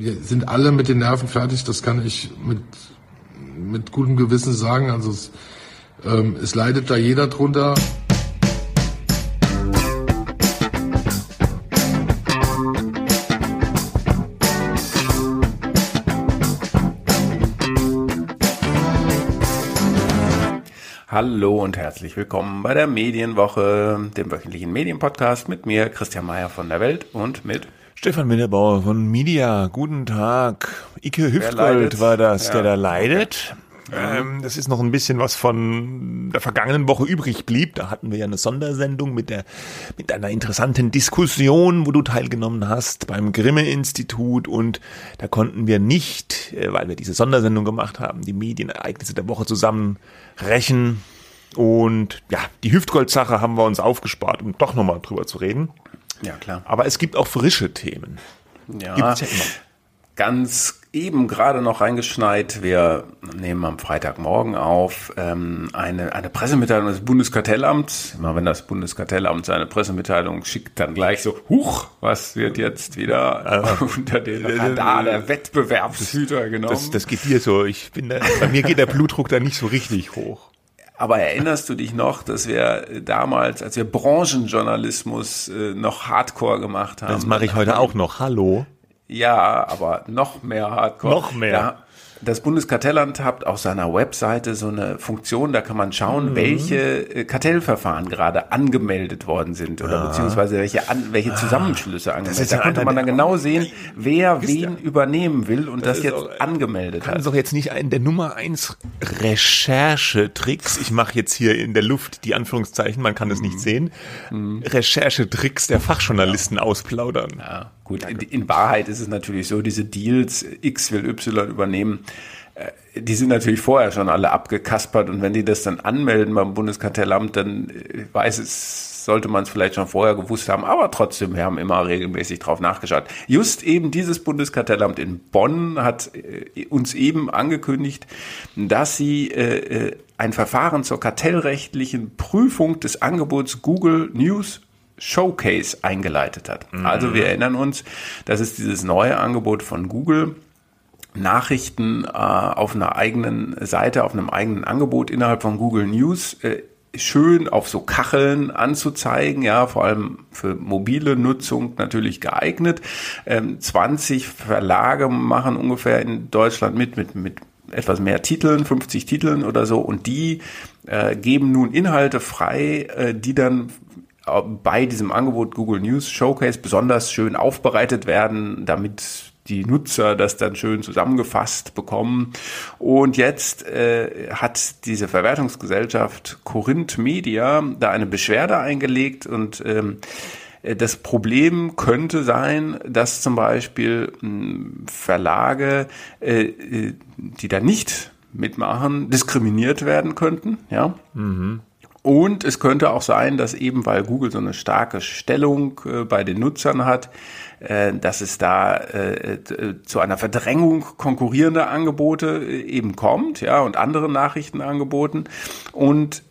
Wir sind alle mit den Nerven fertig, das kann ich mit, mit gutem Gewissen sagen. Also es, ähm, es leidet da jeder drunter. Hallo und herzlich willkommen bei der Medienwoche, dem wöchentlichen Medienpodcast mit mir, Christian Mayer von der Welt und mit Stefan Winterbauer von Media, guten Tag. Ike Hüftgold war das, ja. der da leidet. Ähm, das ist noch ein bisschen was von der vergangenen Woche übrig blieb. Da hatten wir ja eine Sondersendung mit der, mit einer interessanten Diskussion, wo du teilgenommen hast beim Grimme-Institut und da konnten wir nicht, äh, weil wir diese Sondersendung gemacht haben, die Medienereignisse der Woche zusammenrechnen. Und ja, die Hüftgold-Sache haben wir uns aufgespart, um doch nochmal drüber zu reden. Ja, klar. Aber es gibt auch frische Themen. Ja, Gibt's ja immer. ganz eben gerade noch reingeschneit. Wir nehmen am Freitagmorgen auf ähm, eine, eine Pressemitteilung des Bundeskartellamts. Immer wenn das Bundeskartellamt seine Pressemitteilung schickt, dann gleich so, huch, was wird jetzt wieder äh, unter den Radar der Wettbewerbshüter genommen? Das, das geht dir so. Ich bin da, bei mir geht der Blutdruck da nicht so richtig hoch. Aber erinnerst du dich noch, dass wir damals, als wir Branchenjournalismus äh, noch Hardcore gemacht haben? Das mache ich heute auch noch. Hallo. Ja, aber noch mehr Hardcore. Noch mehr. Da, das Bundeskartellamt hat auf seiner Webseite so eine Funktion, da kann man schauen, mhm. welche äh, Kartellverfahren gerade angemeldet worden sind oder ja. beziehungsweise welche, an, welche Zusammenschlüsse angemeldet. Da konnte man dann genau sehen, wer wen übernehmen will und das, das jetzt auch, angemeldet kann hat. Das ist doch jetzt nicht ein der Nummer eins Recherchetricks. Ich mache jetzt hier in der Luft die Anführungszeichen, man kann es mhm. nicht sehen. Mhm. Recherchetricks der Fachjournalisten ja. ausplaudern. Ja. Gut, in, in, Wahrheit ist es natürlich so, diese Deals, X will Y übernehmen, äh, die sind natürlich vorher schon alle abgekaspert und wenn die das dann anmelden beim Bundeskartellamt, dann äh, weiß es, sollte man es vielleicht schon vorher gewusst haben, aber trotzdem, wir haben immer regelmäßig drauf nachgeschaut. Just eben dieses Bundeskartellamt in Bonn hat äh, uns eben angekündigt, dass sie ein Verfahren zur kartellrechtlichen Prüfung des Angebots Google News Showcase eingeleitet hat. Mhm. Also wir erinnern uns, das ist dieses neue Angebot von Google. Nachrichten äh, auf einer eigenen Seite, auf einem eigenen Angebot innerhalb von Google News äh, schön auf so Kacheln anzuzeigen, ja, vor allem für mobile Nutzung natürlich geeignet. Ähm, 20 Verlage machen ungefähr in Deutschland mit, mit, mit etwas mehr Titeln, 50 Titeln oder so, und die äh, geben nun Inhalte frei, äh, die dann bei diesem Angebot Google News Showcase besonders schön aufbereitet werden, damit die Nutzer das dann schön zusammengefasst bekommen. Und jetzt äh, hat diese Verwertungsgesellschaft Corinth Media da eine Beschwerde eingelegt und ähm, das Problem könnte sein, dass zum Beispiel hm, Verlage, äh, die da nicht mitmachen, diskriminiert werden könnten. Ja. Mhm. Und es könnte auch sein, dass eben weil Google so eine starke Stellung äh, bei den Nutzern hat, äh, dass es da äh, zu einer Verdrängung konkurrierender Angebote äh, eben kommt, ja, und andere Nachrichtenangeboten. Und äh,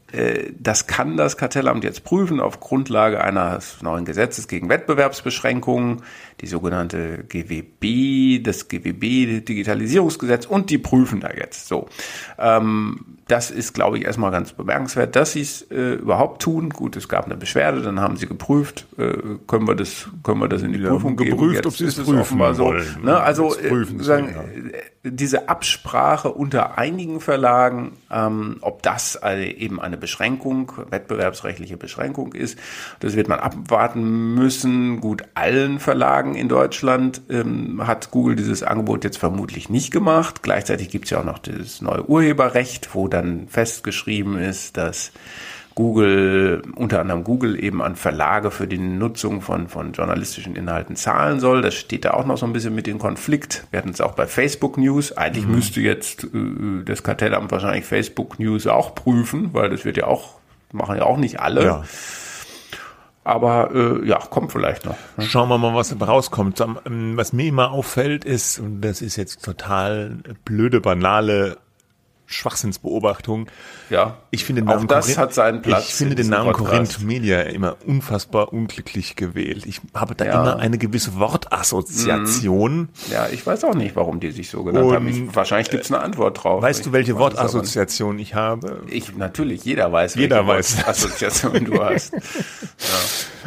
das kann das Kartellamt jetzt prüfen auf Grundlage eines neuen Gesetzes gegen Wettbewerbsbeschränkungen, die sogenannte GWB, das GWB Digitalisierungsgesetz und die prüfen da jetzt so. Ähm, das ist, glaube ich, erstmal ganz bemerkenswert, dass sie es äh, überhaupt tun. Gut, es gab eine Beschwerde, dann haben sie geprüft, äh, können wir das, können wir das in die ja, Prüfung geprüft, geben. Jetzt ob sie es prüfen so. Wollen. Ne? Also äh, sagen, ja. Diese Absprache unter einigen Verlagen, ähm, ob das eben eine Beschränkung, wettbewerbsrechtliche Beschränkung ist, das wird man abwarten müssen. Gut, allen Verlagen in Deutschland ähm, hat Google dieses Angebot jetzt vermutlich nicht gemacht. Gleichzeitig gibt es ja auch noch das neue Urheberrecht, wo dann festgeschrieben ist, dass Google, unter anderem Google eben an Verlage für die Nutzung von, von journalistischen Inhalten zahlen soll. Das steht da auch noch so ein bisschen mit in Konflikt. Wir hatten es auch bei Facebook News. Eigentlich mhm. müsste jetzt äh, das Kartellamt wahrscheinlich Facebook News auch prüfen, weil das wird ja auch, machen ja auch nicht alle. Ja. Aber äh, ja, kommt vielleicht noch. Ne? Schauen wir mal, was rauskommt. Ähm, was mir immer auffällt ist, und das ist jetzt total blöde, banale Schwachsinnsbeobachtung. Ja. Ich finde den Namen auch das Korinth, hat seinen Platz. Ich finde den Namen Korinth Media immer unfassbar unglücklich gewählt. Ich habe da Ja. immer eine gewisse Wortassoziation. Ja, ich weiß auch nicht, warum die sich so genannt haben. Ich, Und, wahrscheinlich gibt es eine Antwort drauf. Weißt du, welche es. Wortassoziation ich habe? Ich, natürlich, jeder weiß, Jeder welche weiß. Assoziation du hast.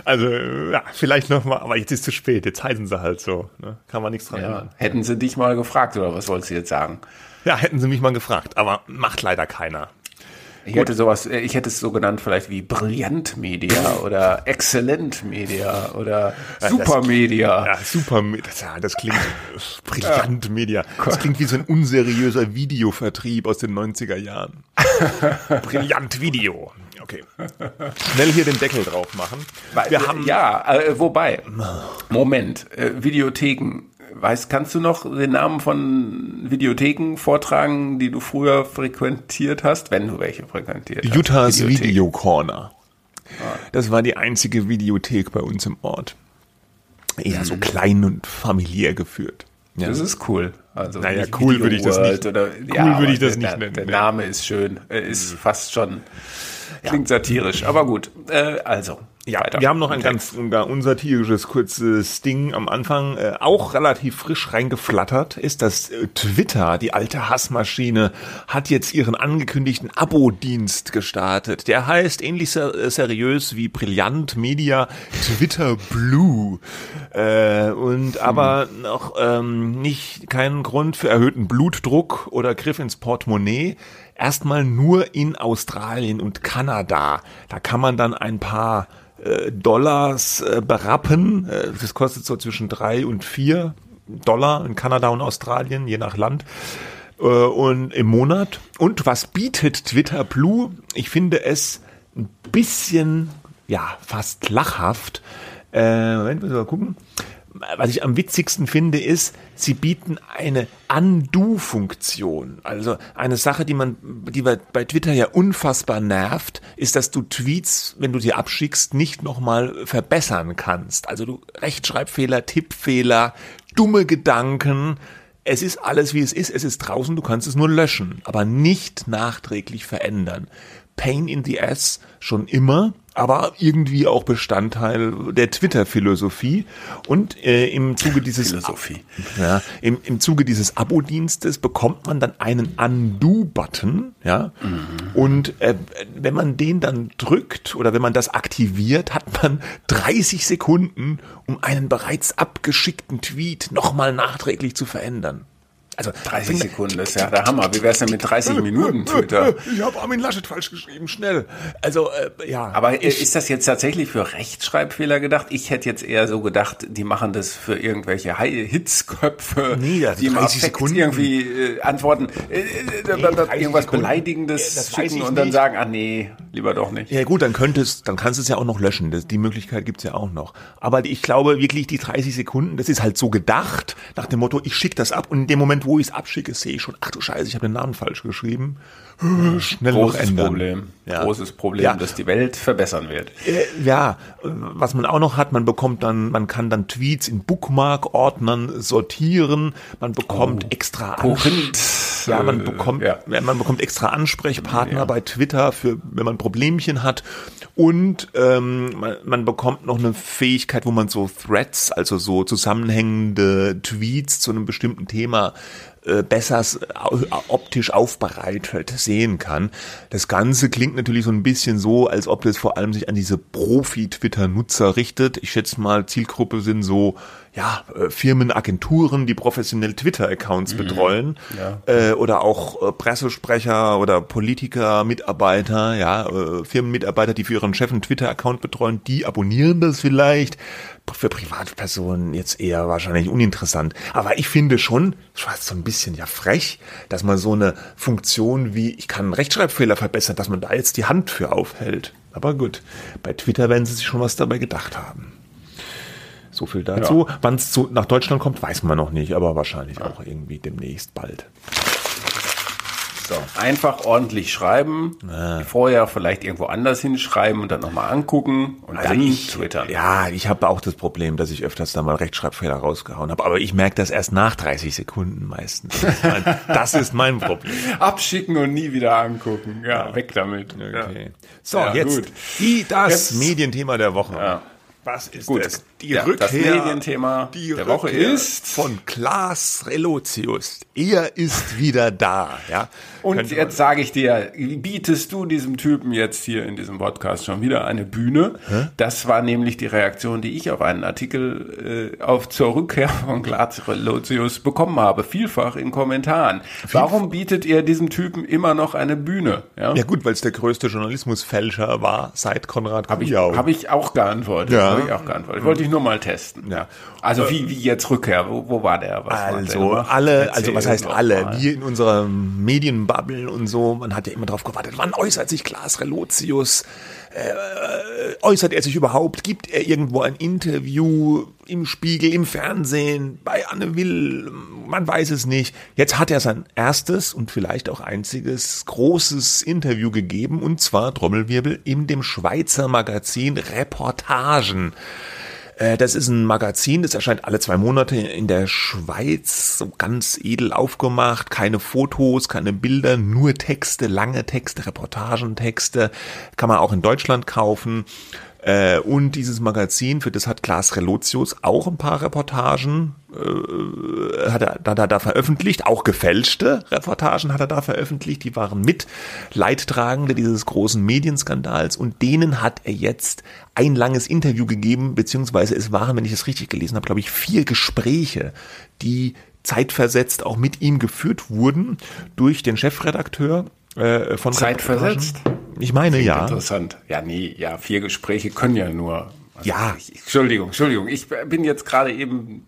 Also, ja, vielleicht nochmal, aber jetzt ist zu spät. Jetzt heißen sie halt so. Ne? Kann man nichts dran Ja. ändern. Hätten sie dich mal gefragt, oder was wolltest du jetzt sagen? Ja, hätten sie mich mal gefragt, aber macht leider keiner. Ich hätte sowas, äh, ich hätte es so genannt, vielleicht wie Brillant Media oder Exzellent Media oder Super Media. Ja, super. Das, ja, das klingt brillant Media. Das klingt wie so ein unseriöser Videovertrieb aus den 90er Jahren. brillant Video. Okay. Schnell hier den Deckel drauf machen. Wir haben ja, äh, wobei, Moment, äh, Videotheken. Weißt, kannst du noch den Namen von Videotheken vortragen, die du früher frequentiert hast, wenn du welche frequentiert hast? Utahs. Video Corner. Das war die einzige Videothek bei uns im Ort. Eher so klein und familiär geführt. Ja. Das ist cool. Also Naja, nicht cool Video würde ich das nicht- Oder, cool ja, würde ich das nicht der, nennen, Der. Name ist schön, äh, ist fast schon klingt satirisch, aber gut. Äh, also Ja, weiter. wir haben noch ein ganz unsatirisches kurzes Ding am Anfang, äh, auch relativ frisch reingeflattert, ist, dass äh, Twitter, die alte Hassmaschine, hat jetzt ihren angekündigten Abo-Dienst gestartet. Der heißt ähnlich ser äh, seriös wie Brillant Media Twitter Blue. Äh, und aber noch ähm, nicht keinen Grund für erhöhten Blutdruck oder Griff ins Portemonnaie. Erstmal nur in Australien und Kanada. Da kann man dann ein paar äh, Dollars äh, berappen. Äh, das kostet so zwischen drei und vier Dollar in Kanada und Australien, je nach Land. Äh, und im Monat. Und was bietet Twitter Blue? Ich finde es ein bisschen, ja, fast lachhaft. Äh, Moment, müssen wir mal gucken. Was ich am witzigsten finde, ist, sie bieten eine Undo-Funktion. Also eine Sache, die man, die bei Twitter ja unfassbar nervt, ist, dass du Tweets, wenn du sie abschickst, nicht nochmal verbessern kannst. Also du Rechtschreibfehler, Tippfehler, dumme Gedanken. Es ist alles wie es ist. Es ist draußen. Du kannst es nur löschen, aber nicht nachträglich verändern. Pain in the ass schon immer, aber irgendwie auch Bestandteil der Twitter-Philosophie. Und äh, im Zuge dieses Philosophie. ja, im, im Zuge dieses Abo-Dienstes bekommt man dann einen Undo-Button, ja. Und äh, wenn man den dann drückt oder wenn man das aktiviert, hat man 30 Sekunden, um einen bereits abgeschickten Tweet nochmal nachträglich zu verändern. Also 30 Sekunden, das ist ja der Hammer. Wie wär's denn mit 30 Minuten Twitter? Ich habe Armin Laschet falsch geschrieben, schnell. Also äh, ja. Aber äh, ist das jetzt tatsächlich für Rechtschreibfehler gedacht? Ich hätte jetzt eher so gedacht, die machen das für irgendwelche Hi- Hitzköpfe, Nee, also die im 30 Affekt Sekunden. irgendwie äh, antworten, äh, äh, 30 irgendwas Sekunden. Beleidigendes weiß schicken ich und dann nicht. sagen, ah nee, lieber doch nicht. Ja gut, dann könntest, dann kannst du es ja auch noch löschen. Das, die Möglichkeit gibt's ja auch noch. Aber ich glaube wirklich, die 30 Sekunden, das ist halt so gedacht, nach dem Motto, ich schicke das ab und in dem Moment, wo ich es abschicke, sehe ich schon, ach du Scheiße, ich habe den Namen falsch geschrieben. Schnell noch Großes ändern. Problem. Ja. Großes Problem, Ja. dass die Welt verbessern wird. Äh, ja, äh, was man auch noch hat, man bekommt dann, man kann dann Tweets in Bookmark-Ordnern sortieren, man bekommt extra Korinth, Ja, man äh, bekommt, ja. ja. man bekommt extra Ansprechpartner bei Twitter für, wenn man Problemchen hat. Und ähm, man, man bekommt noch eine Fähigkeit, wo man so Threads, also so zusammenhängende Tweets zu einem bestimmten Thema äh, besser optisch aufbereitet sehen kann. Das Ganze klingt natürlich so ein bisschen so, als ob das vor allem sich an diese Profi-Twitter-Nutzer richtet. Ich schätze mal, Zielgruppe sind so ja, äh, Firmen, Agenturen, die professionell Twitter-Accounts betreuen äh, oder auch äh, Pressesprecher oder Politiker, Mitarbeiter, ja, äh, Firmenmitarbeiter, die für ihren Chef einen Twitter-Account betreuen, die abonnieren das vielleicht. Für Privatpersonen jetzt eher wahrscheinlich uninteressant. Aber ich finde schon, fast so ein bisschen ja frech, dass man so eine Funktion wie, ich kann einen Rechtschreibfehler verbessern, dass man da jetzt die Hand für aufhält. Aber gut, bei Twitter werden sie sich schon was dabei gedacht haben. So viel dazu. Wann es nach Deutschland kommt, weiß man noch nicht, aber wahrscheinlich auch irgendwie demnächst bald. So. Einfach ordentlich schreiben, ah. vorher vielleicht irgendwo anders hinschreiben und dann nochmal angucken und also dann ich, twittern. Ja, ich habe auch das Problem, dass ich öfters da mal Rechtschreibfehler rausgehauen habe. Aber ich merke das erst nach 30 Sekunden meistens. Das ist mein, das ist mein Problem. Abschicken und nie wieder angucken. Ja, ja. weg damit. Okay. Ja. So, ja, jetzt gut. die, das jetzt, Medienthema der Woche. Was ist Gut. es? Die ja, Rückkehr, das Medienthema die der Rückkehr Woche ist von Klaas Relotius. Er ist wieder da. Ja, und jetzt sage ich dir, bietest du diesem Typen jetzt hier in diesem Podcast schon wieder eine Bühne? Hä? Das war nämlich die Reaktion, die ich auf einen Artikel äh, auf zur Rückkehr von Relotius bekommen habe, vielfach in Kommentaren. Warum bietet ihr diesem Typen immer noch eine Bühne? Ja, ja gut, weil es der größte Journalismusfälscher war seit Konrad Kujau. Habe ich, hab ich auch geantwortet. Ja. Habe ich auch geantwortet. Wollte ich nur mal testen. Ja. Also wie, wie jetzt Rückkehr? Wo, wo war der? Was also der alle, also was heißt alle? Wir in unserer Medienbubble und so, man hat ja immer drauf gewartet, wann äußert sich Klaas Relotius? Äh, äußert er sich überhaupt? Gibt er irgendwo ein Interview im Spiegel, im Fernsehen, bei Anne Will? Man weiß es nicht. Jetzt hat er sein erstes und vielleicht auch einziges großes Interview gegeben und zwar Trommelwirbel in dem Schweizer Magazin Reportagen. Äh, das ist ein Magazin, das erscheint alle zwei Monate in der Schweiz, so ganz edel aufgemacht, keine Fotos, keine Bilder, nur Texte, lange Texte, Reportagentexte, kann man auch in Deutschland kaufen. Äh, und dieses Magazin, für das hat Klaas Relotius auch ein paar Reportagen, äh, hat er da, da, da veröffentlicht, auch gefälschte Reportagen hat er da veröffentlicht, die waren mit Leidtragende dieses großen Medienskandals. Und denen hat er jetzt ein langes Interview gegeben, beziehungsweise es waren, wenn ich es richtig gelesen habe, glaube ich, vier Gespräche, die zeitversetzt auch mit ihm geführt wurden durch den Chefredakteur äh, von Zeitversetzt? Ich meine ja. Interessant. Ja, nee, ja, vier Gespräche können ja nur. Also ja. Ich, Entschuldigung, Entschuldigung. Ich bin jetzt gerade eben.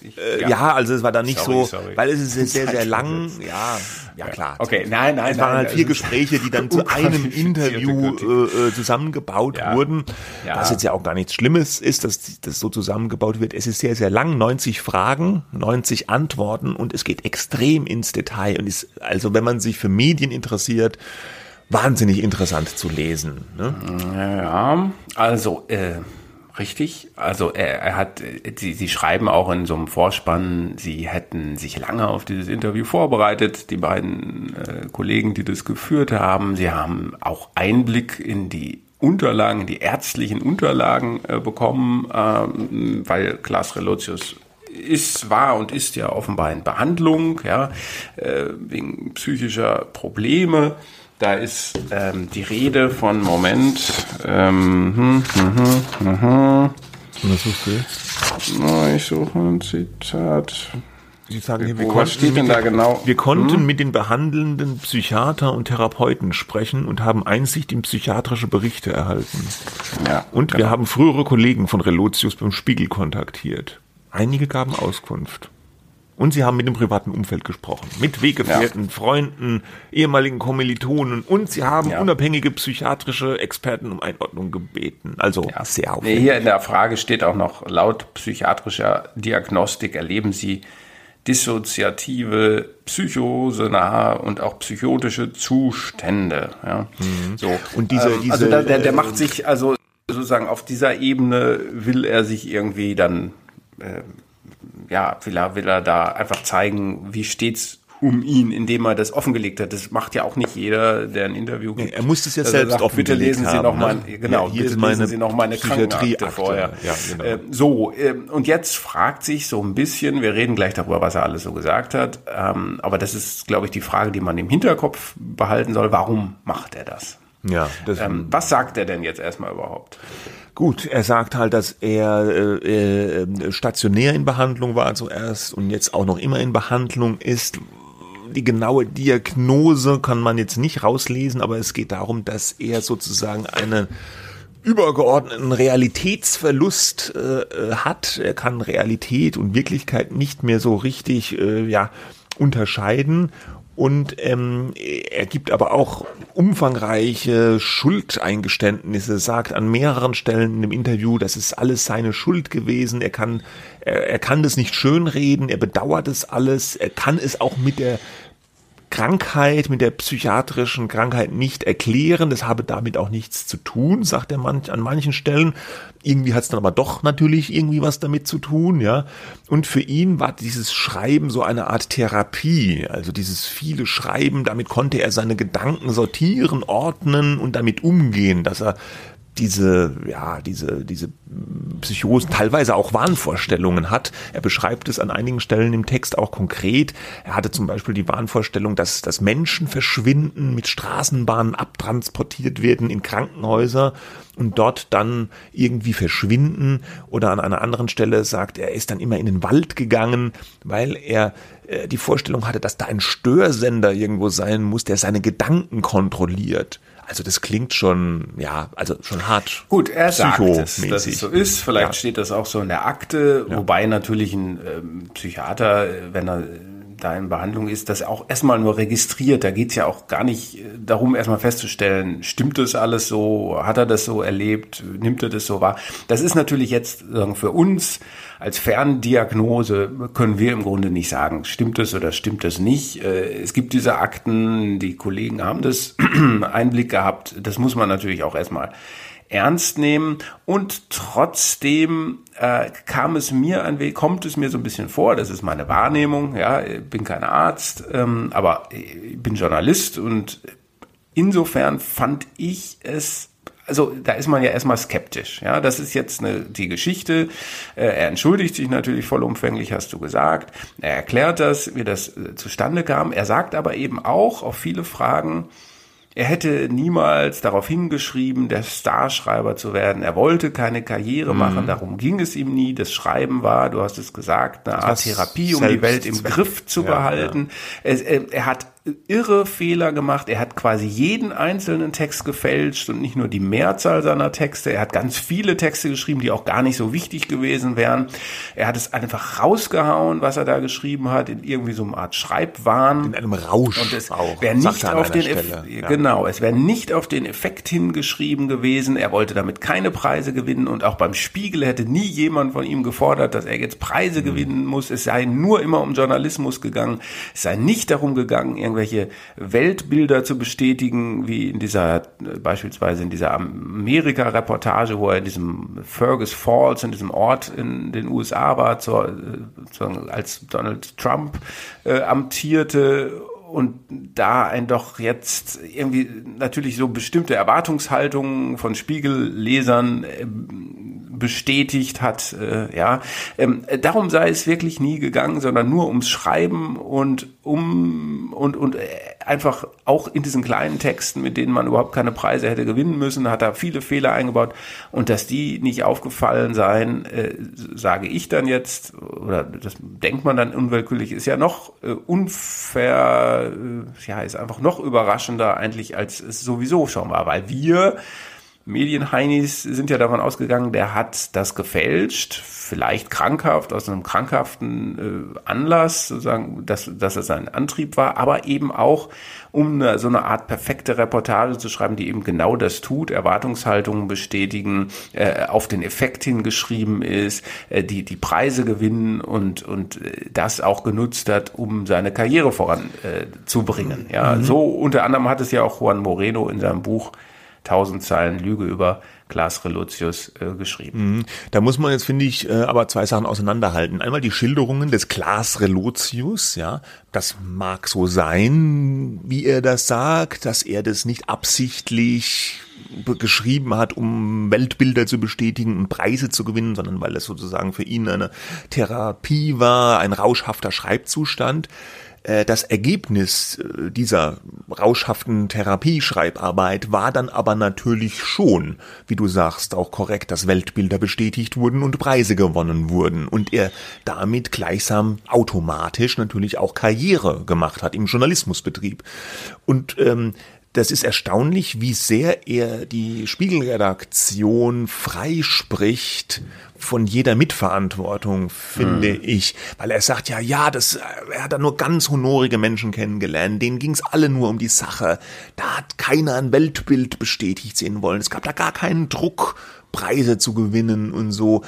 Ich, äh, ja. ja. also es war da nicht sorry, so, sorry. weil es ist sehr, sehr lang. Ja, ja klar. Okay, nein, nein. Es waren halt vier Gespräche, die dann zu einem Interview äh, äh, zusammengebaut ja. wurden. Ja. Was jetzt ja auch gar nichts Schlimmes ist, dass das so zusammengebaut wird. Es ist sehr, sehr lang, 90 Fragen, 90 Antworten und es geht extrem ins Detail und ist, also wenn man sich für Medien interessiert, wahnsinnig interessant zu lesen. Ne? Ja, also äh, richtig. Also er, er hat, sie, sie schreiben auch in so einem Vorspann, sie hätten sich lange auf dieses Interview vorbereitet, die beiden äh, Kollegen, die das geführt haben. Sie haben auch Einblick in die Unterlagen, die ärztlichen Unterlagen äh, bekommen, äh, weil Klaas Relotius ist, war und ist ja offenbar in Behandlung, ja, äh, wegen psychischer Probleme. Da ist ähm, die Rede von Moment. Ähm, hm, hm, hm, Was suchst du? Ich suche ein Zitat. Sie sagen wir Wo, was steht denn da genau? Wir konnten hm? mit den behandelnden Psychiater und Therapeuten sprechen und haben Einsicht in psychiatrische Berichte erhalten. Ja, und genau. wir haben frühere Kollegen von Relotius beim Spiegel kontaktiert. Einige gaben Auskunft. Und sie haben mit dem privaten Umfeld gesprochen, mit Weggefährten, ja. Freunden, ehemaligen Kommilitonen und sie haben ja. unabhängige psychiatrische Experten um Einordnung gebeten. Also ja. sehr aufwendig. Hier in der Frage steht auch noch, laut psychiatrischer Diagnostik erleben sie dissoziative, psychosenahe und auch psychotische Zustände. Ja. Mhm. So. Und diese, ähm, diese also der, der, der macht sich also sozusagen auf dieser Ebene will er sich irgendwie dann äh, ja, will er, will er da einfach zeigen, wie steht's um ihn, indem er das offengelegt hat. Das macht ja auch nicht jeder, der ein Interview gibt. Er muss es ja selbst sagt, Bitte lesen Sie noch mal, ne? genau, ja, hier bitte lesen Sie noch meine Krankenakte vorher. Ja, genau. äh, so, äh, und jetzt fragt sich so ein bisschen, wir reden gleich darüber, was er alles so gesagt hat, ähm, aber das ist, glaube ich, die Frage, die man im Hinterkopf behalten soll. Warum macht er das? Ja. Das ähm, was sagt er denn jetzt erstmal überhaupt? Gut, er sagt halt, dass er äh, äh, stationär in Behandlung war zuerst und jetzt auch noch immer in Behandlung ist. Die genaue Diagnose kann man jetzt nicht rauslesen, aber es geht darum, dass er sozusagen einen übergeordneten Realitätsverlust äh, hat. Er kann Realität und Wirklichkeit nicht mehr so richtig äh, ja, unterscheiden und ähm, er gibt aber auch umfangreiche Schuldeingeständnisse, sagt an mehreren Stellen in dem Interview, das ist alles seine Schuld gewesen. Er kann, er, er kann das nicht schönreden, er bedauert es alles, er kann es auch mit der Krankheit, mit der psychiatrischen Krankheit nicht erklären. Das habe damit auch nichts zu tun, sagt er manch, an manchen Stellen. Irgendwie hat es dann aber doch natürlich irgendwie was damit zu tun, ja. Und für ihn war dieses Schreiben so eine Art Therapie, also dieses viele Schreiben, damit konnte er seine Gedanken sortieren, ordnen und damit umgehen, dass er diese, ja, diese, diese Psychosen, teilweise auch Wahnvorstellungen hat. Er beschreibt es an einigen Stellen im Text auch konkret. Er hatte zum Beispiel die Wahnvorstellung, dass, dass Menschen verschwinden, mit Straßenbahnen abtransportiert werden in Krankenhäuser und dort dann irgendwie verschwinden. Oder an einer anderen Stelle sagt er, ist dann immer in den Wald gegangen, weil er äh, die Vorstellung hatte, dass da ein Störsender irgendwo sein muss, der seine Gedanken kontrolliert. Also das klingt schon, ja, also schon hart. Gut, er sagt es, dass es so ist. Vielleicht ja. steht das auch so in der Akte, ja. wobei natürlich ein ähm, Psychiater, wenn er da in Behandlung ist, das auch erstmal nur registriert. Da geht es ja auch gar nicht äh, darum, erstmal festzustellen, stimmt das alles so, hat er das so erlebt, nimmt er das so wahr. Das ist natürlich jetzt sagen, für uns als Ferndiagnose können wir im Grunde nicht sagen, stimmt es oder stimmt es nicht. Äh, es gibt diese Akten, die Kollegen haben das Einblick gehabt. Das muss man natürlich auch erstmal ernst nehmen und trotzdem äh, kam es mir ein wenig, kommt es mir so ein bisschen vor, das ist meine Wahrnehmung, ja, ich bin kein Arzt, ähm, aber ich bin Journalist und insofern fand ich es also da ist man ja erstmal skeptisch. Ja, das ist jetzt eine, die Geschichte. Äh, er entschuldigt sich natürlich vollumfänglich, hast du gesagt. Er erklärt das, wie das äh, zustande kam. Er sagt aber eben auch auf viele Fragen, er hätte niemals darauf hingeschrieben, der Starschreiber zu werden. Er wollte keine Karriere mhm. machen, darum ging es ihm nie. Das Schreiben war, du hast es gesagt, eine Art Therapie, um die Welt im Griff zu ja, behalten. Ja. Er, er, hat irre Fehler gemacht. Er hat quasi jeden einzelnen Text gefälscht und nicht nur die Mehrzahl seiner Texte. Er hat ganz viele Texte geschrieben, die auch gar nicht so wichtig gewesen wären. Er hat es einfach rausgehauen, was er da geschrieben hat, in irgendwie so einer Art Schreibwahn. In einem Rausch und es. Wäre nicht auf den ja. genau, es wäre nicht auf den Effekt hingeschrieben gewesen. Er wollte damit keine Preise gewinnen und auch beim Spiegel hätte nie jemand von ihm gefordert, dass er jetzt Preise mhm. gewinnen muss. Es sei nur immer um Journalismus gegangen. Es sei nicht darum gegangen, irgendwelche Weltbilder zu bestätigen, wie in dieser, beispielsweise in dieser Amerika-Reportage, wo er in diesem Fergus Falls, in diesem Ort in den USA war, zur, zur, als Donald Trump äh, amtierte und da ein doch jetzt irgendwie natürlich so bestimmte Erwartungshaltungen von Spiegellesern äh, bestätigt hat. Äh, ja, ähm, darum sei es wirklich nie gegangen, sondern nur ums Schreiben und um und und äh, einfach auch in diesen kleinen Texten, mit denen man überhaupt keine Preise hätte gewinnen müssen, hat er viele Fehler eingebaut und dass die nicht aufgefallen seien, äh, sage ich dann jetzt oder das denkt man dann unwillkürlich, ist ja noch äh, unfair, äh, ja, ist einfach noch überraschender eigentlich als es sowieso schon war, weil wir Medienheinis sind ja davon ausgegangen, der hat das gefälscht, vielleicht krankhaft, aus einem krankhaften äh, Anlass, sozusagen, dass, dass es sein Antrieb war, aber eben auch, um eine, so eine Art perfekte Reportage zu schreiben, die eben genau das tut, Erwartungshaltungen bestätigen, äh, auf den Effekt hingeschrieben ist, äh, die, die Preise gewinnen und, und äh, das auch genutzt hat, um seine Karriere voranzubringen. Äh, ja, mhm. so unter anderem hat es ja auch Juan Moreno in seinem Buch tausend Zeilen Lüge über Klaas Relotius äh, geschrieben. Mhm. Da muss man jetzt, finde ich, äh, aber zwei Sachen auseinanderhalten. Einmal die Schilderungen des Klaas Relotius, ja. Das mag so sein, wie er das sagt, dass er das nicht absichtlich geschrieben hat, um Weltbilder zu bestätigen und Preise zu gewinnen, sondern weil es sozusagen für ihn eine Therapie war, ein rauschhafter Schreibzustand. Äh, das Ergebnis äh, dieser rauschhaften Therapieschreibarbeit war dann aber natürlich schon, wie du sagst, auch korrekt, dass Weltbilder bestätigt wurden und Preise gewonnen wurden und er damit gleichsam automatisch natürlich auch Karriere gemacht hat im Journalismusbetrieb. Und ähm, das ist erstaunlich, wie sehr er die Spiegelredaktion freispricht von jeder Mitverantwortung, finde hm. ich. Weil er sagt ja, ja, das, er hat da nur ganz honorige Menschen kennengelernt, denen ging's alle nur um die Sache. Da hat keiner ein Weltbild bestätigt sehen wollen. Es gab da gar keinen Druck, Preise zu gewinnen und so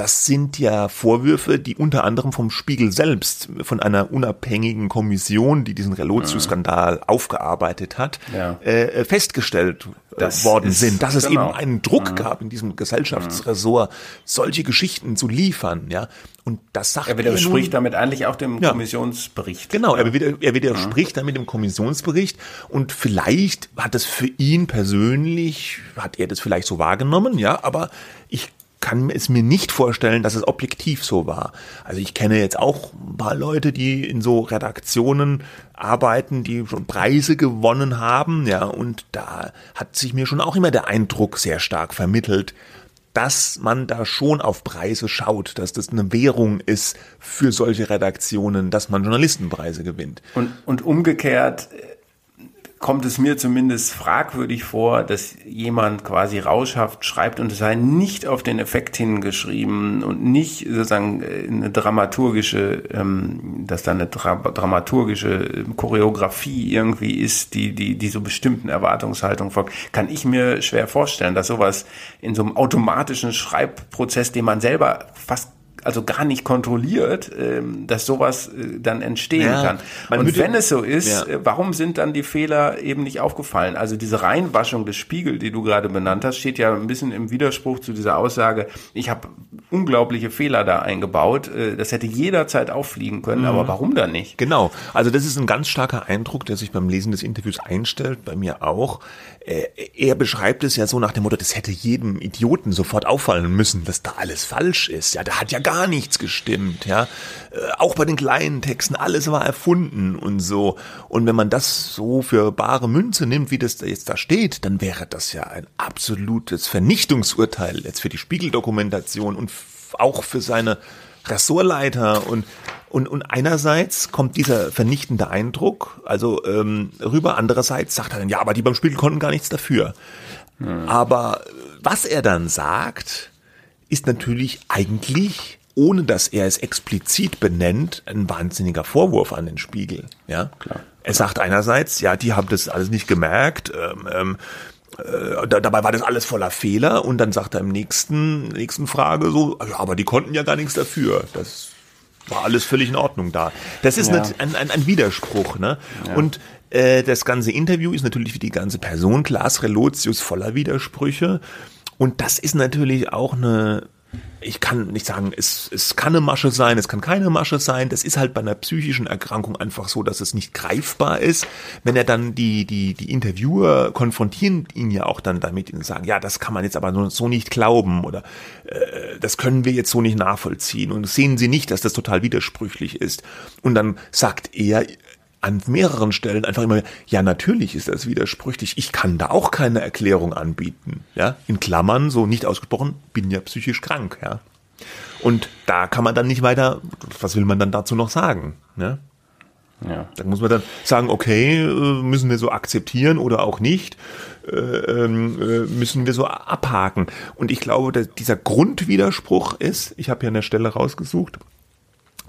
das sind ja Vorwürfe, die unter anderem vom Spiegel selbst, von einer unabhängigen Kommission, die diesen Relotius-Skandal aufgearbeitet hat, ja. äh, festgestellt das worden ist, sind, dass es genau. eben einen Druck mhm. gab in diesem Gesellschaftsressort, solche Geschichten zu liefern, ja. Und das sagt er widerspricht er damit eigentlich auch dem ja. Kommissionsbericht. Genau, er, wider, er widerspricht mhm. damit dem Kommissionsbericht und vielleicht hat es für ihn persönlich, hat er das vielleicht so wahrgenommen, ja, aber ich kann es mir nicht vorstellen, dass es objektiv so war. Also ich kenne jetzt auch ein paar Leute, die in so Redaktionen arbeiten, die schon Preise gewonnen haben, ja, und da hat sich mir schon auch immer der Eindruck sehr stark vermittelt, dass man da schon auf Preise schaut, dass das eine Währung ist für solche Redaktionen, dass man Journalistenpreise gewinnt. Und, und umgekehrt kommt es mir zumindest fragwürdig vor, dass jemand quasi rauschhaft schreibt und es sei nicht auf den Effekt hingeschrieben und nicht sozusagen eine dramaturgische, ähm, dass da eine Dra dramaturgische Choreografie irgendwie ist, die, die, die so bestimmten Erwartungshaltungen folgt, kann ich mir schwer vorstellen, dass sowas in so einem automatischen Schreibprozess, den man selber fast also gar nicht kontrolliert, ähm, dass sowas äh, dann entstehen ja, kann. Und wenn es so ist, ja. Äh, warum sind dann die Fehler eben nicht aufgefallen? Also diese Reinwaschung des Spiegel, die du gerade benannt hast, steht ja ein bisschen im Widerspruch zu dieser Aussage, ich habe unglaubliche Fehler da eingebaut. Äh, das hätte jederzeit auffliegen können, mhm. aber warum dann nicht? Genau. Also das ist ein ganz starker Eindruck, der sich beim Lesen des Interviews einstellt, bei mir auch. Er beschreibt es ja so nach dem Motto, das hätte jedem Idioten sofort auffallen müssen, dass da alles falsch ist. Ja, da hat ja gar nichts gestimmt, ja. Äh, auch bei den kleinen Texten, alles war erfunden und so. Und wenn man das so für bare Münze nimmt, wie das da jetzt da steht, dann wäre das ja ein absolutes Vernichtungsurteil jetzt für die Spiegeldokumentation und auch für seine Ressortleiter und und, und einerseits kommt dieser vernichtende Eindruck, also ähm, rüber, andererseits sagt er dann, ja, aber die beim Spiegel konnten gar nichts dafür. Hm. Aber was er dann sagt, ist natürlich eigentlich ohne dass er es explizit benennt, ein wahnsinniger Vorwurf an den Spiegel. Ja, klar. Er sagt einerseits, ja, die haben das alles nicht gemerkt. Ähm, ähm, äh, dabei war das alles voller Fehler und dann sagt er im nächsten nächsten Frage so, ja, aber die konnten ja gar nichts dafür. Das war alles völlig in Ordnung da. Das ist ja. ein, ein, ein Widerspruch, ne? Ja. Und äh, das ganze Interview ist natürlich wie die ganze Person Klaas Relotius voller Widersprüche. Und das ist natürlich auch eine ich kann nicht sagen, es, es kann eine Masche sein, es kann keine Masche sein. Das ist halt bei einer psychischen Erkrankung einfach so, dass es nicht greifbar ist. Wenn er dann die, die, die Interviewer konfrontieren ihn ja auch dann damit und sagen, ja, das kann man jetzt aber so nicht glauben oder äh, das können wir jetzt so nicht nachvollziehen und sehen Sie nicht, dass das total widersprüchlich ist. Und dann sagt er, an mehreren Stellen einfach immer, ja, natürlich ist das widersprüchlich. Ich kann da auch keine Erklärung anbieten. Ja, in Klammern, so nicht ausgesprochen, bin ja psychisch krank, ja. Und da kann man dann nicht weiter, was will man dann dazu noch sagen? Ja? Ja. Da muss man dann sagen, okay, äh, müssen wir so akzeptieren oder auch nicht, äh, ähm, äh, müssen wir so abhaken. Und ich glaube, dass dieser Grundwiderspruch ist, ich habe hier eine Stelle rausgesucht,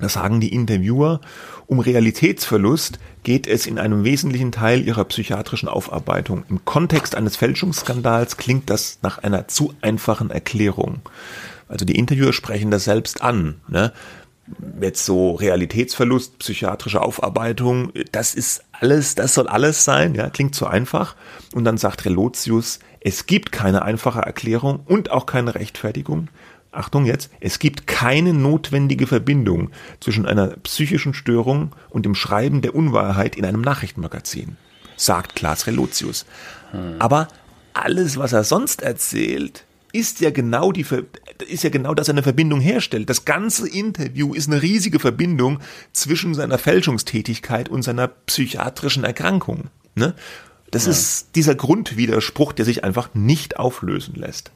das sagen die Interviewer, um Realitätsverlust geht es in einem wesentlichen Teil ihrer psychiatrischen Aufarbeitung. Im Kontext eines Fälschungsskandals klingt das nach einer zu einfachen Erklärung. Also die Interviewer sprechen das selbst an. Ne? Jetzt so Realitätsverlust, psychiatrische Aufarbeitung, das ist alles, das soll alles sein, ja, klingt zu einfach. Und dann sagt Relotius, es gibt keine einfache Erklärung und auch keine Rechtfertigung. Achtung jetzt, es gibt keine notwendige Verbindung zwischen einer psychischen Störung und dem Schreiben der Unwahrheit in einem Nachrichtenmagazin, sagt Klaas Relotius. Hm. Aber alles, was er sonst erzählt, ist ja genau die ist ja genau, dass er eine Verbindung herstellt. Das ganze Interview ist eine riesige Verbindung zwischen seiner Fälschungstätigkeit und seiner psychiatrischen Erkrankung. Ne? Das ja. ist dieser Grundwiderspruch, der sich einfach nicht auflösen lässt.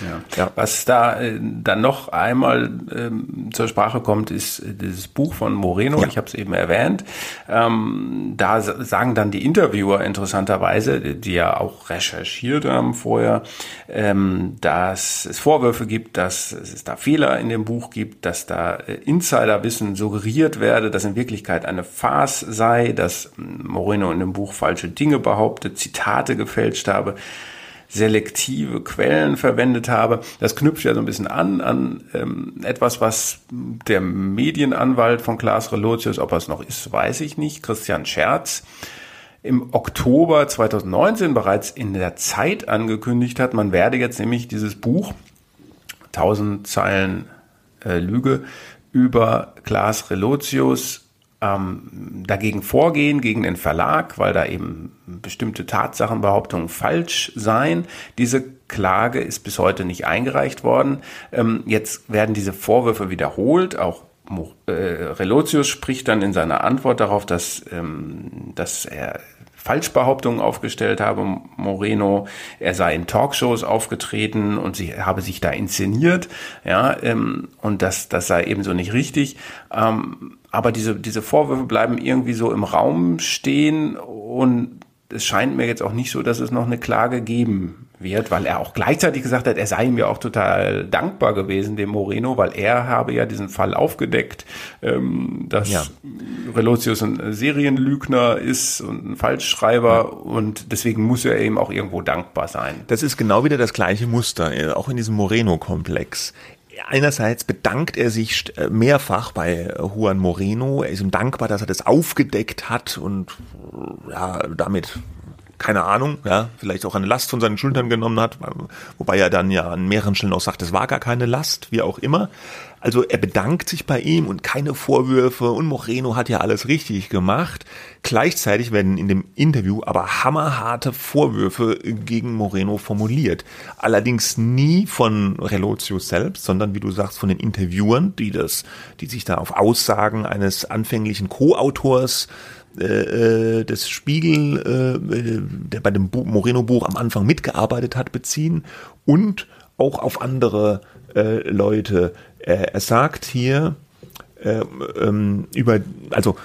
Ja. ja. Was da äh, dann noch einmal ähm, zur Sprache kommt, ist äh, dieses Buch von Moreno, ja. ich habe es eben erwähnt. Ähm, da sagen dann die Interviewer interessanterweise, die ja auch recherchiert haben vorher, ähm, dass es Vorwürfe gibt, dass es da Fehler in dem Buch gibt, dass da äh, Insiderwissen suggeriert werde, dass in Wirklichkeit eine Farce sei, dass Moreno in dem Buch falsche Dinge behauptet, Zitate gefälscht habe. Selektive Quellen verwendet habe. Das knüpft ja so ein bisschen an an ähm, etwas, was der Medienanwalt von Klaas Relotius, ob er es noch ist, weiß ich nicht, Christian Scherz, im Oktober 2019 bereits in der Zeit angekündigt hat. Man werde jetzt nämlich dieses Buch 1000 Zeilen äh, Lüge über Klaas Relotius ähm, dagegen vorgehen, gegen den Verlag, weil da eben bestimmte Tatsachenbehauptungen falsch seien. Diese Klage ist bis heute nicht eingereicht worden. Ähm, jetzt werden diese Vorwürfe wiederholt, auch äh, Relotius spricht dann in seiner Antwort darauf, dass, ähm, dass er Falschbehauptungen aufgestellt habe, Moreno, er sei in Talkshows aufgetreten und sie habe sich da inszeniert, ja, ähm, und das, das sei ebenso nicht richtig. Ähm, aber diese, diese Vorwürfe bleiben irgendwie so im Raum stehen und es scheint mir jetzt auch nicht so, dass es noch eine Klage geben wird, weil er auch gleichzeitig gesagt hat, er sei ihm ja auch total dankbar gewesen, dem Moreno, weil er habe ja diesen Fall aufgedeckt, ähm, dass ja. Relotius ein Serienlügner ist und ein Falschschreiber ja. und deswegen muss er ihm auch irgendwo dankbar sein. Das ist genau wieder das gleiche Muster, äh, auch in diesem Moreno-Komplex. Einerseits bedankt er sich äh, mehrfach bei Juan Moreno. Er ist ihm dankbar, dass er das aufgedeckt hat und ja, damit keine Ahnung, ja, vielleicht auch eine Last von seinen Schultern genommen hat, wobei er dann ja an mehreren Stellen auch sagt, es war gar keine Last, wie auch immer. Also er bedankt sich bei ihm und keine Vorwürfe und Moreno hat ja alles richtig gemacht. Gleichzeitig werden in dem Interview aber hammerharte Vorwürfe gegen Moreno formuliert. Allerdings nie von Relotius selbst, sondern wie du sagst, von den Interviewern, die das, die sich da auf Aussagen eines anfänglichen Co-Autors äh, äh, des Spiegel, äh, der bei dem Moreno-Buch am Anfang mitgearbeitet hat, beziehen und auch auf andere Leute. er sagt hier äh, ähm, über, also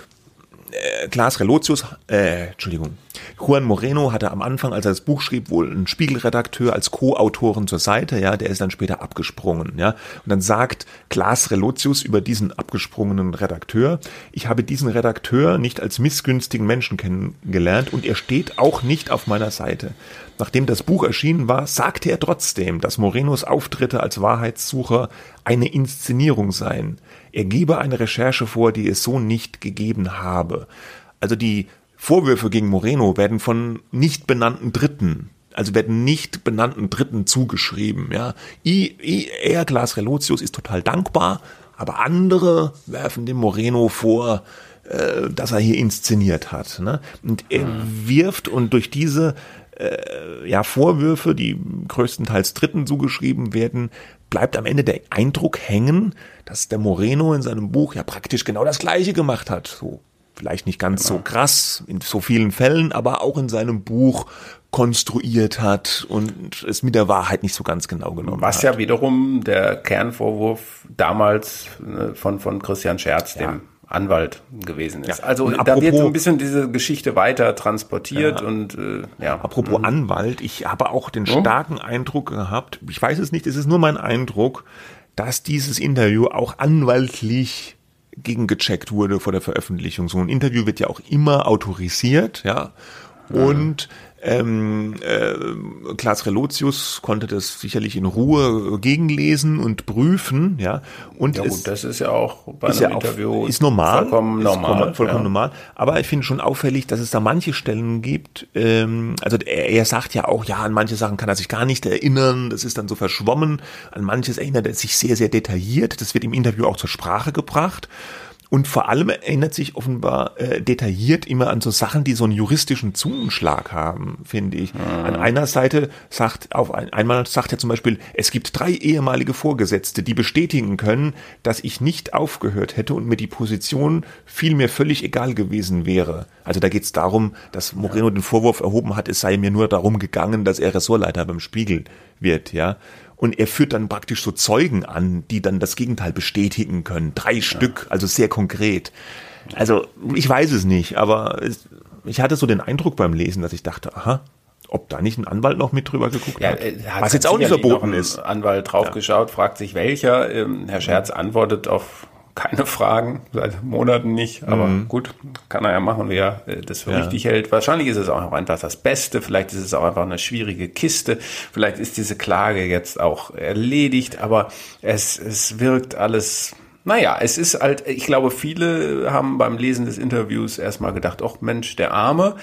äh, Klaas Relotius, äh, Entschuldigung, Juan Moreno hatte am Anfang, als er das Buch schrieb, wohl einen Spiegelredakteur als Co-Autoren zur Seite, ja, der ist dann später abgesprungen, ja. Und dann sagt Klaas Relotius über diesen abgesprungenen Redakteur, ich habe diesen Redakteur nicht als missgünstigen Menschen kennengelernt und er steht auch nicht auf meiner Seite. Nachdem das Buch erschienen war, sagte er trotzdem, dass Morenos Auftritte als Wahrheitssucher eine Inszenierung seien. Er gebe eine Recherche vor, die es so nicht gegeben habe. Also die Vorwürfe gegen Moreno werden von nicht benannten Dritten, also werden nicht benannten Dritten zugeschrieben. Ja, I, I, er, Glas Relotius, ist total dankbar, aber andere werfen dem Moreno vor, äh, dass er hier inszeniert hat. Ne? Und er mhm. wirft und durch diese äh, ja, Vorwürfe, die größtenteils Dritten zugeschrieben werden, bleibt am Ende der Eindruck hängen, dass der Moreno in seinem Buch ja praktisch genau das Gleiche gemacht hat. So vielleicht nicht ganz genau. so krass in so vielen Fällen, aber auch in seinem Buch konstruiert hat und es mit der Wahrheit nicht so ganz genau genommen Was hat. ja wiederum der Kernvorwurf damals äh, von, von Christian Scherz, ja. dem Anwalt gewesen ist. Ja. Also apropos, da wird so ein bisschen diese Geschichte weiter transportiert ja. und äh, ja. Apropos mhm. Anwalt, ich habe auch den starken Eindruck gehabt, ich weiß es nicht, es ist nur mein Eindruck, dass dieses Interview auch anwaltlich gegengecheckt wurde vor der Veröffentlichung. So ein Interview wird ja auch immer autorisiert, ja. Und ähm, äh, Klaas Relotius konnte das sicherlich in Ruhe gegenlesen und prüfen, ja. Und ja, es, das ist ja auch bei einem ja Interview ist normal, vollkommen normal, ist vollkommen ja. normal. Aber ich finde schon auffällig, dass es da manche Stellen gibt. Ähm, also er, er sagt ja auch, ja, an manche Sachen kann er sich gar nicht erinnern. Das ist dann so verschwommen. An manches erinnert er sich sehr, sehr detailliert. Das wird im Interview auch zur Sprache gebracht. Und vor allem erinnert sich offenbar äh, detailliert immer an so Sachen, die so einen juristischen Zungenschlag haben, finde ich. Mhm. An einer Seite sagt, auf ein, einmal sagt er zum Beispiel, es gibt drei ehemalige Vorgesetzte, die bestätigen können, dass ich nicht aufgehört hätte und mir die Position vielmehr völlig egal gewesen wäre. Also da geht es darum, dass Moreno den Vorwurf erhoben hat, es sei mir nur darum gegangen, dass er Ressortleiter beim Spiegel wird, ja. Und er führt dann praktisch so Zeugen an, die dann das Gegenteil bestätigen können. Drei ja. Stück, also sehr konkret. Also ich weiß es nicht, aber es, ich hatte so den Eindruck beim Lesen, dass ich dachte, aha, ob da nicht ein Anwalt noch mit drüber geguckt ja, hat. hat. Was jetzt auch nicht verboten ist. Anwalt draufgeschaut, ja. fragt sich welcher. Ähm, Herr Scherz antwortet auf keine Fragen, seit Monaten nicht, aber mhm. gut, kann er ja machen, wie er äh, das für ja. richtig hält. Wahrscheinlich ist es auch einfach das Beste, vielleicht ist es auch einfach eine schwierige Kiste, vielleicht ist diese Klage jetzt auch erledigt, aber es, es wirkt alles naja, es ist halt, ich glaube, viele haben beim Lesen des Interviews erstmal gedacht, ach Mensch, der Arme,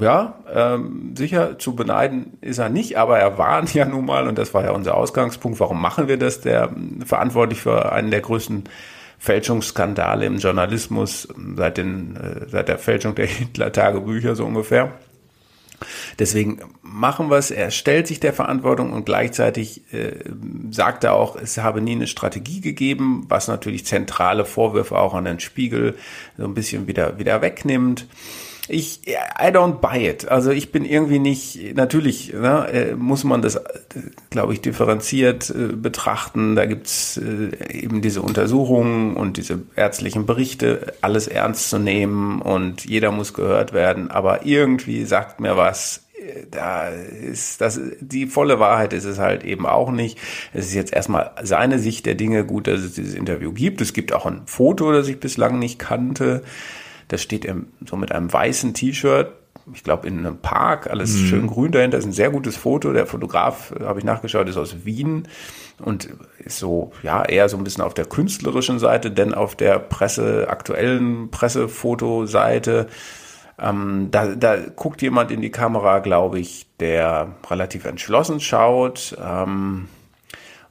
ja, ähm, sicher zu beneiden ist er nicht, aber er war ja nun mal, und das war ja unser Ausgangspunkt, warum machen wir das, der verantwortlich für einen der größten Fälschungsskandale im Journalismus seit, den, äh, seit der Fälschung der Hitler-Tagebücher so ungefähr. Deswegen machen wir es. Er stellt sich der Verantwortung und gleichzeitig äh, sagt er auch, es habe nie eine Strategie gegeben, was natürlich zentrale Vorwürfe auch an den Spiegel so ein bisschen wieder, wieder wegnimmt ich, I don't buy it. Also ich bin irgendwie nicht, natürlich ne, äh, muss man das, glaube ich, differenziert äh, betrachten. Da gibt's äh, eben diese Untersuchungen und diese ärztlichen Berichte, alles ernst zu nehmen und jeder muss gehört werden. Aber irgendwie sagt mir was, äh, da ist das die volle Wahrheit ist es halt eben auch nicht. Es ist jetzt erstmal seine Sicht der Dinge gut, dass es dieses Interview gibt. Es gibt auch ein Foto, das ich bislang nicht kannte. Das steht er so mit einem weißen T-Shirt, ich glaube in einem Park, alles mhm. schön grün dahinter, ist ein sehr gutes Foto. Der Fotograf, äh, habe ich nachgeschaut, ist aus Wien und ist so, ja, eher so ein bisschen auf der künstlerischen Seite, denn auf der Presse, aktuellen Pressefotoseite, ähm, da, da guckt jemand in die Kamera, glaube ich, der relativ entschlossen schaut ähm,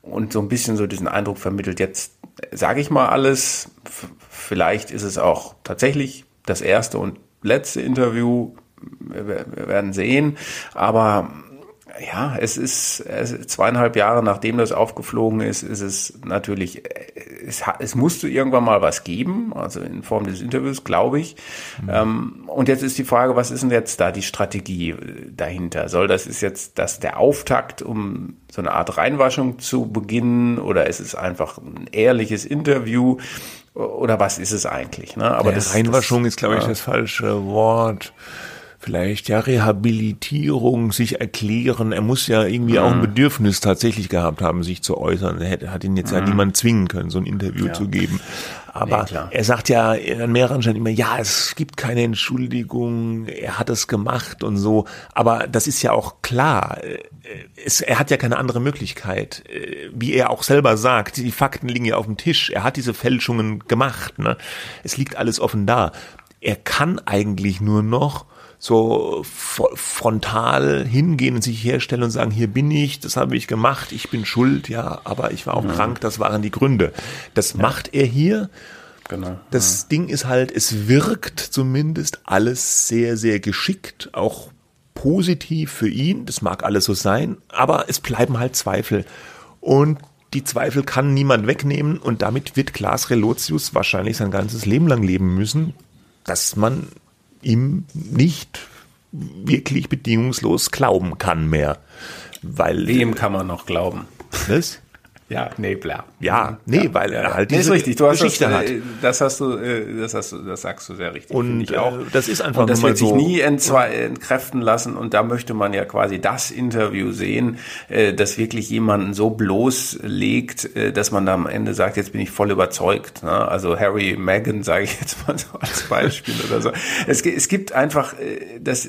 und so ein bisschen so diesen Eindruck vermittelt, jetzt sage ich mal alles, vielleicht ist es auch tatsächlich das erste und letzte Interview. Wir, wir werden sehen. Aber ja, es ist es, zweieinhalb Jahre nachdem das aufgeflogen ist, ist es natürlich, es, es musste irgendwann mal was geben, also in Form des Interviews, glaube ich. Mhm. Ähm, und jetzt ist die Frage, was ist denn jetzt da die Strategie dahinter? Soll das ist jetzt das der Auftakt, um so eine Art Reinwaschung zu beginnen, oder ist es einfach ein ehrliches Interview? Oder was ist es eigentlich? Ne? Aber ja, das, Reinwaschung das, ist, glaube ich, das falsche Wort vielleicht ja Rehabilitierung, sich erklären. Er muss ja irgendwie mhm. auch ein mhm. Bedürfnis tatsächlich gehabt haben, sich zu äußern. Er hat ihn jetzt mhm. ja niemand zwingen können, so ein Interview ja. zu geben. Aber nee, er sagt ja an mehreren Stellen immer, ja, es gibt keine Entschuldigung, er hat es gemacht und so. Aber das ist ja auch klar. Es, er hat ja keine andere Möglichkeit. Wie er auch selber sagt, die Fakten liegen ja auf dem Tisch. Er hat diese Fälschungen gemacht. Ne? Es liegt alles offen da. Er kann eigentlich nur noch so frontal hingehen und sich herstellen und sagen, hier bin ich, das habe ich gemacht, ich bin schuld, ja, aber ich war auch ja. krank, das waren die Gründe. Das ja. macht er hier. Genau. Das ja. Ding ist halt, es wirkt zumindest alles sehr, sehr geschickt, auch positiv für ihn, das mag alles so sein, aber es bleiben halt Zweifel. Und die Zweifel kann niemand wegnehmen und damit wird Klaas Relotius wahrscheinlich sein ganzes Leben lang leben müssen, dass man ihm nicht wirklich bedingungslos glauben kann mehr. Weil, Wem kann man noch glauben? Was? Ja, nee, bla. Ja, nee, ja, weil er halt diese nee, ist richtig. Du hast Geschichte das, hat. Äh, das hast du, äh, das hast du, das sagst du sehr richtig. Und ich auch. Äh, das ist einfach und das wird sich so nie entkräften lassen. Und da möchte man ja quasi das Interview sehen, das wirklich jemanden so bloßlegt, dass man da am Ende sagt, jetzt bin ich voll überzeugt. Ne? Also Harry, Meghan, sage ich jetzt mal so als Beispiel oder so. Es, es gibt einfach, das,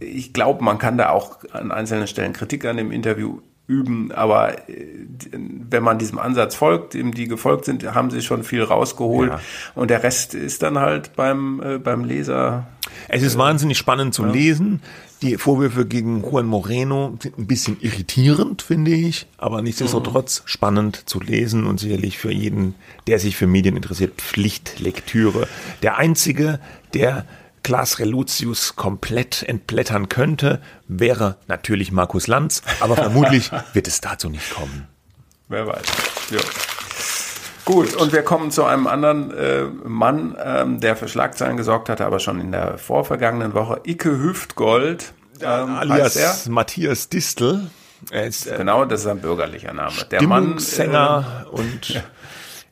ich glaube, man kann da auch an einzelnen Stellen Kritik an dem Interview üben. Aber äh, wenn man diesem Ansatz folgt, dem die gefolgt sind, haben sie schon viel rausgeholt. Ja. Und der Rest ist dann halt beim, äh, beim Leser. Es ist wahnsinnig spannend zu ja. lesen. Die Vorwürfe gegen Juan Moreno sind ein bisschen irritierend, finde ich, aber nichtsdestotrotz mhm. spannend zu lesen und sicherlich für jeden, der sich für Medien interessiert, Pflichtlektüre. Der einzige, der Klaas Reluzius komplett entblättern könnte, wäre natürlich Markus Lanz, aber vermutlich wird es dazu nicht kommen. Wer weiß. Ja. Gut, und wir kommen zu einem anderen äh, Mann, ähm, der für Schlagzeilen gesorgt hatte, aber schon in der vorvergangenen Woche. Icke Hüftgold. Ähm, alias Matthias Distel. Ist, äh, genau, das ist ein bürgerlicher Name. Der Mann. Äh, und ja.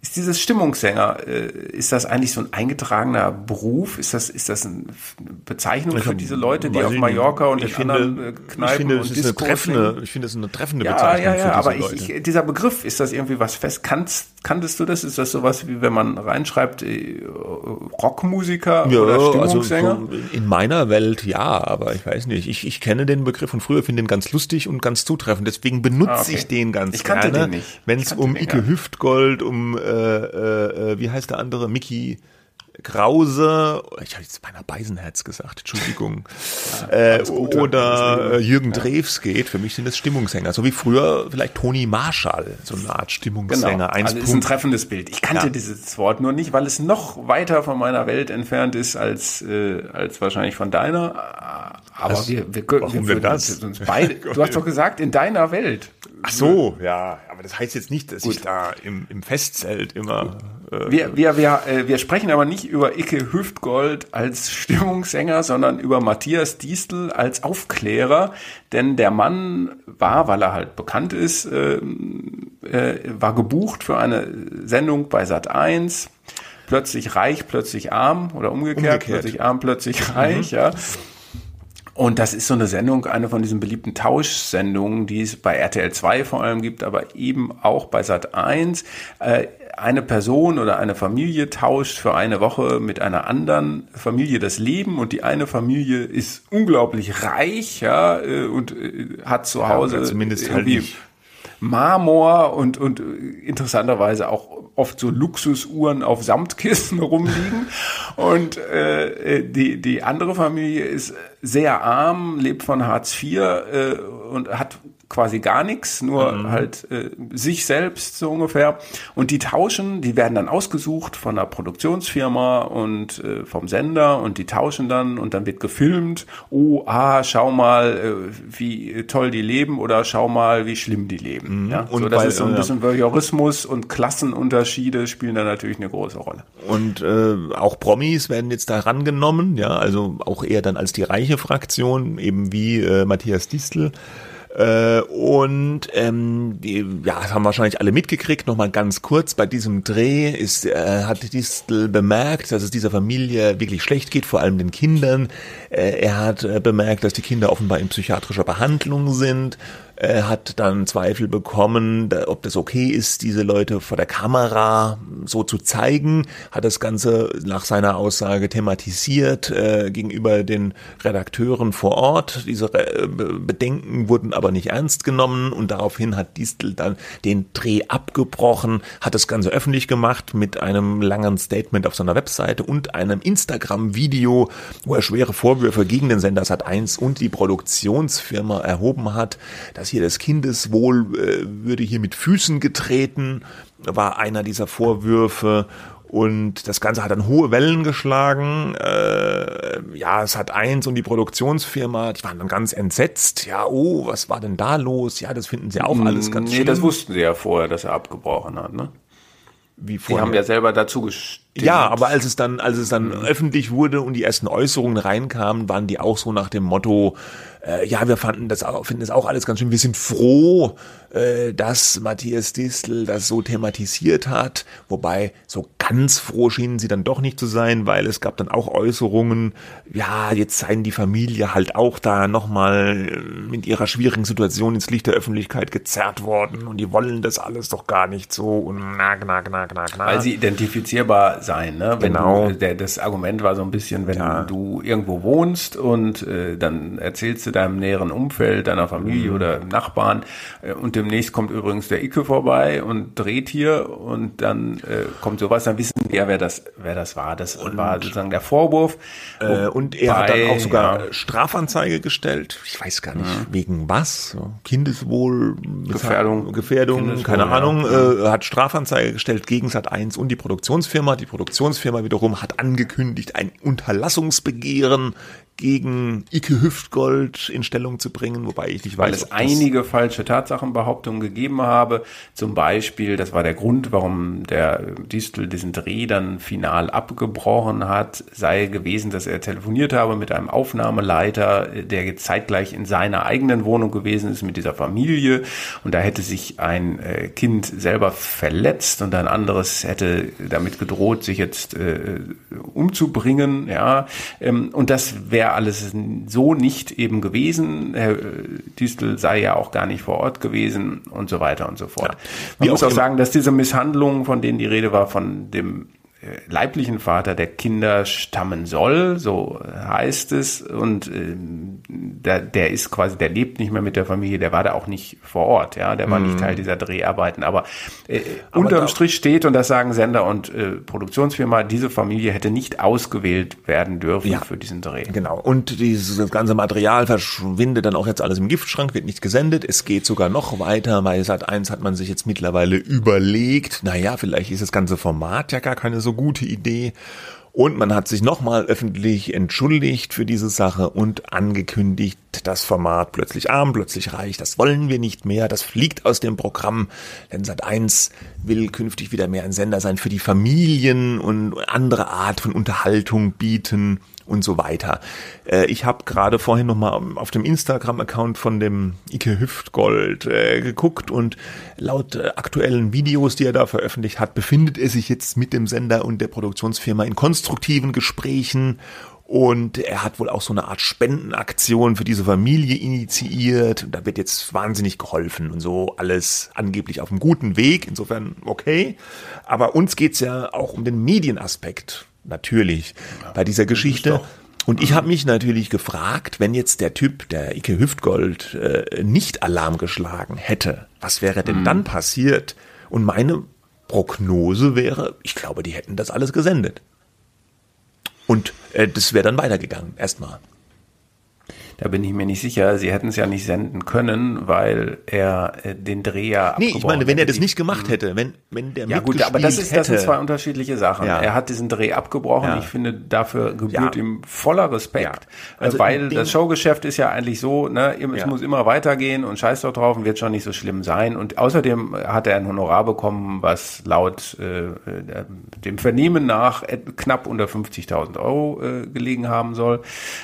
Ist dieses Stimmungssänger, äh, ist das eigentlich so ein eingetragener Beruf? Ist das, ist das eine Bezeichnung für diese Leute, die auf Mallorca und in finde, anderen äh, Kneipen ich finde, und ist eine treffende, Ich finde, es ist eine treffende ja, Bezeichnung ja, ja, für diese aber Leute. Ich, dieser Begriff, ist das irgendwie was fest? Kann's, Kanntest du das? Ist das sowas, wie wenn man reinschreibt, äh, Rockmusiker ja, oder Stimmungssänger? Also in meiner Welt ja, aber ich weiß nicht. Ich, ich kenne den Begriff von früher, finde den ganz lustig und ganz zutreffend. Deswegen benutze ah, okay. ich den ganz ich kannte gerne. Den nicht. Wenn es um Icke Hüftgold, um, äh, äh, äh, wie heißt der andere, Mickey Krause, ich habe jetzt beinahe Beisenherz gesagt, Entschuldigung, ja, äh, oder äh, Jürgen ja. Drews geht, für mich sind das Stimmungssänger, so wie früher vielleicht Toni Marshall, so eine Art Stimmungssänger. Genau. Also ist ein treffendes Bild. Ich kannte ja. dieses Wort nur nicht, weil es noch weiter von meiner Welt entfernt ist als, äh, als wahrscheinlich von deiner. Aber Was? wir, wir, wir, Warum wir das? uns beide, du hast doch gesagt, in deiner Welt. Ach so, ja, aber das heißt jetzt nicht, dass Gut. ich da im, im Festzelt immer äh, wir, wir, wir, äh, wir sprechen aber nicht über Icke Hüftgold als Stimmungssänger, sondern über Matthias Diestel als Aufklärer. Denn der Mann war, weil er halt bekannt ist, äh, äh, war gebucht für eine Sendung bei Sat 1 plötzlich reich, plötzlich arm oder umgekehrt, umgekehrt. plötzlich arm, plötzlich reich, mhm. ja. Und das ist so eine Sendung, eine von diesen beliebten Tauschsendungen, die es bei RTL 2 vor allem gibt, aber eben auch bei Sat 1. Äh, eine Person oder eine Familie tauscht für eine Woche mit einer anderen Familie das Leben und die eine Familie ist unglaublich reich, ja, äh, und äh, hat zu Hause ja, zumindest halt nicht. Marmor und, und interessanterweise auch oft so Luxusuhren auf Samtkissen rumliegen. Und äh, die, die andere Familie ist sehr arm, lebt von Hartz IV äh, und hat quasi gar nichts, nur mhm. halt äh, sich selbst so ungefähr. Und die tauschen, die werden dann ausgesucht von einer Produktionsfirma und äh, vom Sender und die tauschen dann und dann wird gefilmt. Oh, ah, schau mal, äh, wie toll die leben oder schau mal, wie schlimm die leben. Mhm. Ja? Und so, das weil, ist so ein äh, bisschen Voyeurismus und Klassenunterschiede spielen da natürlich eine große Rolle. Und äh, auch Promis werden jetzt da rangenommen, ja, also auch eher dann als die reiche Fraktion, eben wie äh, Matthias Distel. Äh, und ähm, die, ja, das haben wahrscheinlich alle mitgekriegt. Nochmal ganz kurz, bei diesem Dreh ist, äh, hat Distel bemerkt, dass es dieser Familie wirklich schlecht geht, vor allem den Kindern. Äh, er hat äh, bemerkt, dass die Kinder offenbar in psychiatrischer Behandlung sind er hat dann Zweifel bekommen, ob das okay ist, diese Leute vor der Kamera so zu zeigen, hat das Ganze nach seiner Aussage thematisiert äh, gegenüber den Redakteuren vor Ort. Diese äh, Bedenken wurden aber nicht ernst genommen und daraufhin hat Distel dann den Dreh abgebrochen, hat das Ganze öffentlich gemacht mit einem langen Statement auf seiner Webseite und einem Instagram-Video, wo er schwere Vorwürfe gegen den Sender Sat1 und die Produktionsfirma erhoben hat. Das dass hier das Kindeswohl äh, würde hier mit Füßen getreten, war einer dieser Vorwürfe. Und das Ganze hat dann hohe Wellen geschlagen. Äh, ja, es hat eins und die Produktionsfirma, die waren dann ganz entsetzt. Ja, oh, was war denn da los? Ja, das finden sie auch alles ganz nee, schlimm. Nee, das wussten sie ja vorher, dass er abgebrochen hat, ne? Wie vorher. Die haben ja selber dazu gestimmt. Ja, aber als es dann, als es dann mhm. öffentlich wurde und die ersten Äußerungen reinkamen, waren die auch so nach dem Motto, äh, ja, wir fanden das auch, finden das auch alles ganz schön. Wir sind froh, äh, dass Matthias Distel das so thematisiert hat. Wobei so ganz froh schienen sie dann doch nicht zu sein, weil es gab dann auch Äußerungen, ja, jetzt seien die Familie halt auch da nochmal äh, mit ihrer schwierigen Situation ins Licht der Öffentlichkeit gezerrt worden und die wollen das alles doch gar nicht so und na, na, na, na, na. Weil sie identifizierbar sein, ne? Wenn genau. Du, der, das Argument war so ein bisschen, wenn ja. du irgendwo wohnst und äh, dann erzählst du deinem näheren Umfeld, deiner Familie mhm. oder Nachbarn äh, und demnächst kommt übrigens der Icke vorbei und dreht hier und dann äh, kommt sowas, dann wissen wir, wer das, wer das war. Das und, war sozusagen der Vorwurf. Äh, und er bei, hat dann auch sogar ja. Strafanzeige gestellt. Ich weiß gar nicht, ja. wegen was. Kindeswohl, Gefährdung, Gefährdung, Kindeswohl, keine Ahnung, ja. äh, hat Strafanzeige gestellt gegen Sat1 und die Produktionsfirma. Die Produktionsfirma wiederum hat angekündigt, ein Unterlassungsbegehren gegen Ike Hüftgold in Stellung zu bringen, wobei ich nicht weiß. Weil es einige falsche Tatsachenbehauptungen gegeben habe. Zum Beispiel, das war der Grund, warum der Distel diesen Dreh dann final abgebrochen hat, sei gewesen, dass er telefoniert habe mit einem Aufnahmeleiter, der zeitgleich in seiner eigenen Wohnung gewesen ist mit dieser Familie. Und da hätte sich ein äh, Kind selber verletzt und ein anderes hätte damit gedroht, sich jetzt äh, umzubringen. Ja, ähm, und das wäre ja alles so nicht eben gewesen. Herr äh, Düstel sei ja auch gar nicht vor Ort gewesen und so weiter und so fort. Ja. Man muss auch sagen, dass diese Misshandlungen, von denen die Rede war, von dem leiblichen Vater der Kinder stammen soll, so heißt es. Und äh, der, der ist quasi, der lebt nicht mehr mit der Familie, der war da auch nicht vor Ort, ja, der war mhm. nicht Teil dieser Dreharbeiten. Aber, äh, Aber unterm Strich steht, und das sagen Sender und äh, Produktionsfirma, diese Familie hätte nicht ausgewählt werden dürfen ja, für diesen Dreh. Genau. Und dieses ganze Material verschwindet dann auch jetzt alles im Giftschrank, wird nicht gesendet. Es geht sogar noch weiter. Bei Sat 1 hat man sich jetzt mittlerweile überlegt, naja, vielleicht ist das ganze Format ja gar keine so gute Idee. Und man hat sich nochmal öffentlich entschuldigt für diese Sache und angekündigt, das Format plötzlich arm, plötzlich reich, das wollen wir nicht mehr, das fliegt aus dem Programm, denn Sat1 will künftig wieder mehr ein Sender sein für die Familien und andere Art von Unterhaltung bieten und so weiter. Äh, ich habe gerade vorhin nochmal auf dem Instagram-Account von dem Ike Hüftgold äh, geguckt und laut äh, aktuellen Videos, die er da veröffentlicht hat, befindet er sich jetzt mit dem Sender und der Produktionsfirma in konstruktiven Gesprächen und er hat wohl auch so eine Art Spendenaktion für diese Familie initiiert. Und da wird jetzt wahnsinnig geholfen und so alles angeblich auf einem guten Weg. Insofern okay. Aber uns geht's ja auch um den Medienaspekt natürlich ja, bei dieser Geschichte. Und ich habe mich natürlich gefragt, wenn jetzt der Typ, der Ike Hüftgold, äh, nicht Alarm geschlagen hätte, was wäre denn mhm. dann passiert? Und meine Prognose wäre, ich glaube, die hätten das alles gesendet. Und äh, das wäre dann weitergegangen, erstmal. Da bin ich mir nicht sicher. Sie hätten es ja nicht senden können, weil er äh, den Dreh ja Nee, ich meine, wenn er das nicht gemacht hätte, wenn, wenn der Ja gut, aber das, ist, das sind zwei unterschiedliche Sachen. Ja. Er hat diesen Dreh abgebrochen. Ja. Ich finde, dafür gebührt ja. ihm voller Respekt, also weil das Showgeschäft ist ja eigentlich so, ne, es muss immer weitergehen und scheiß doch drauf und wird schon nicht so schlimm sein. Und außerdem hat er ein Honorar bekommen, was laut äh, dem Vernehmen nach knapp unter 50.000 Euro äh, gelegen haben soll.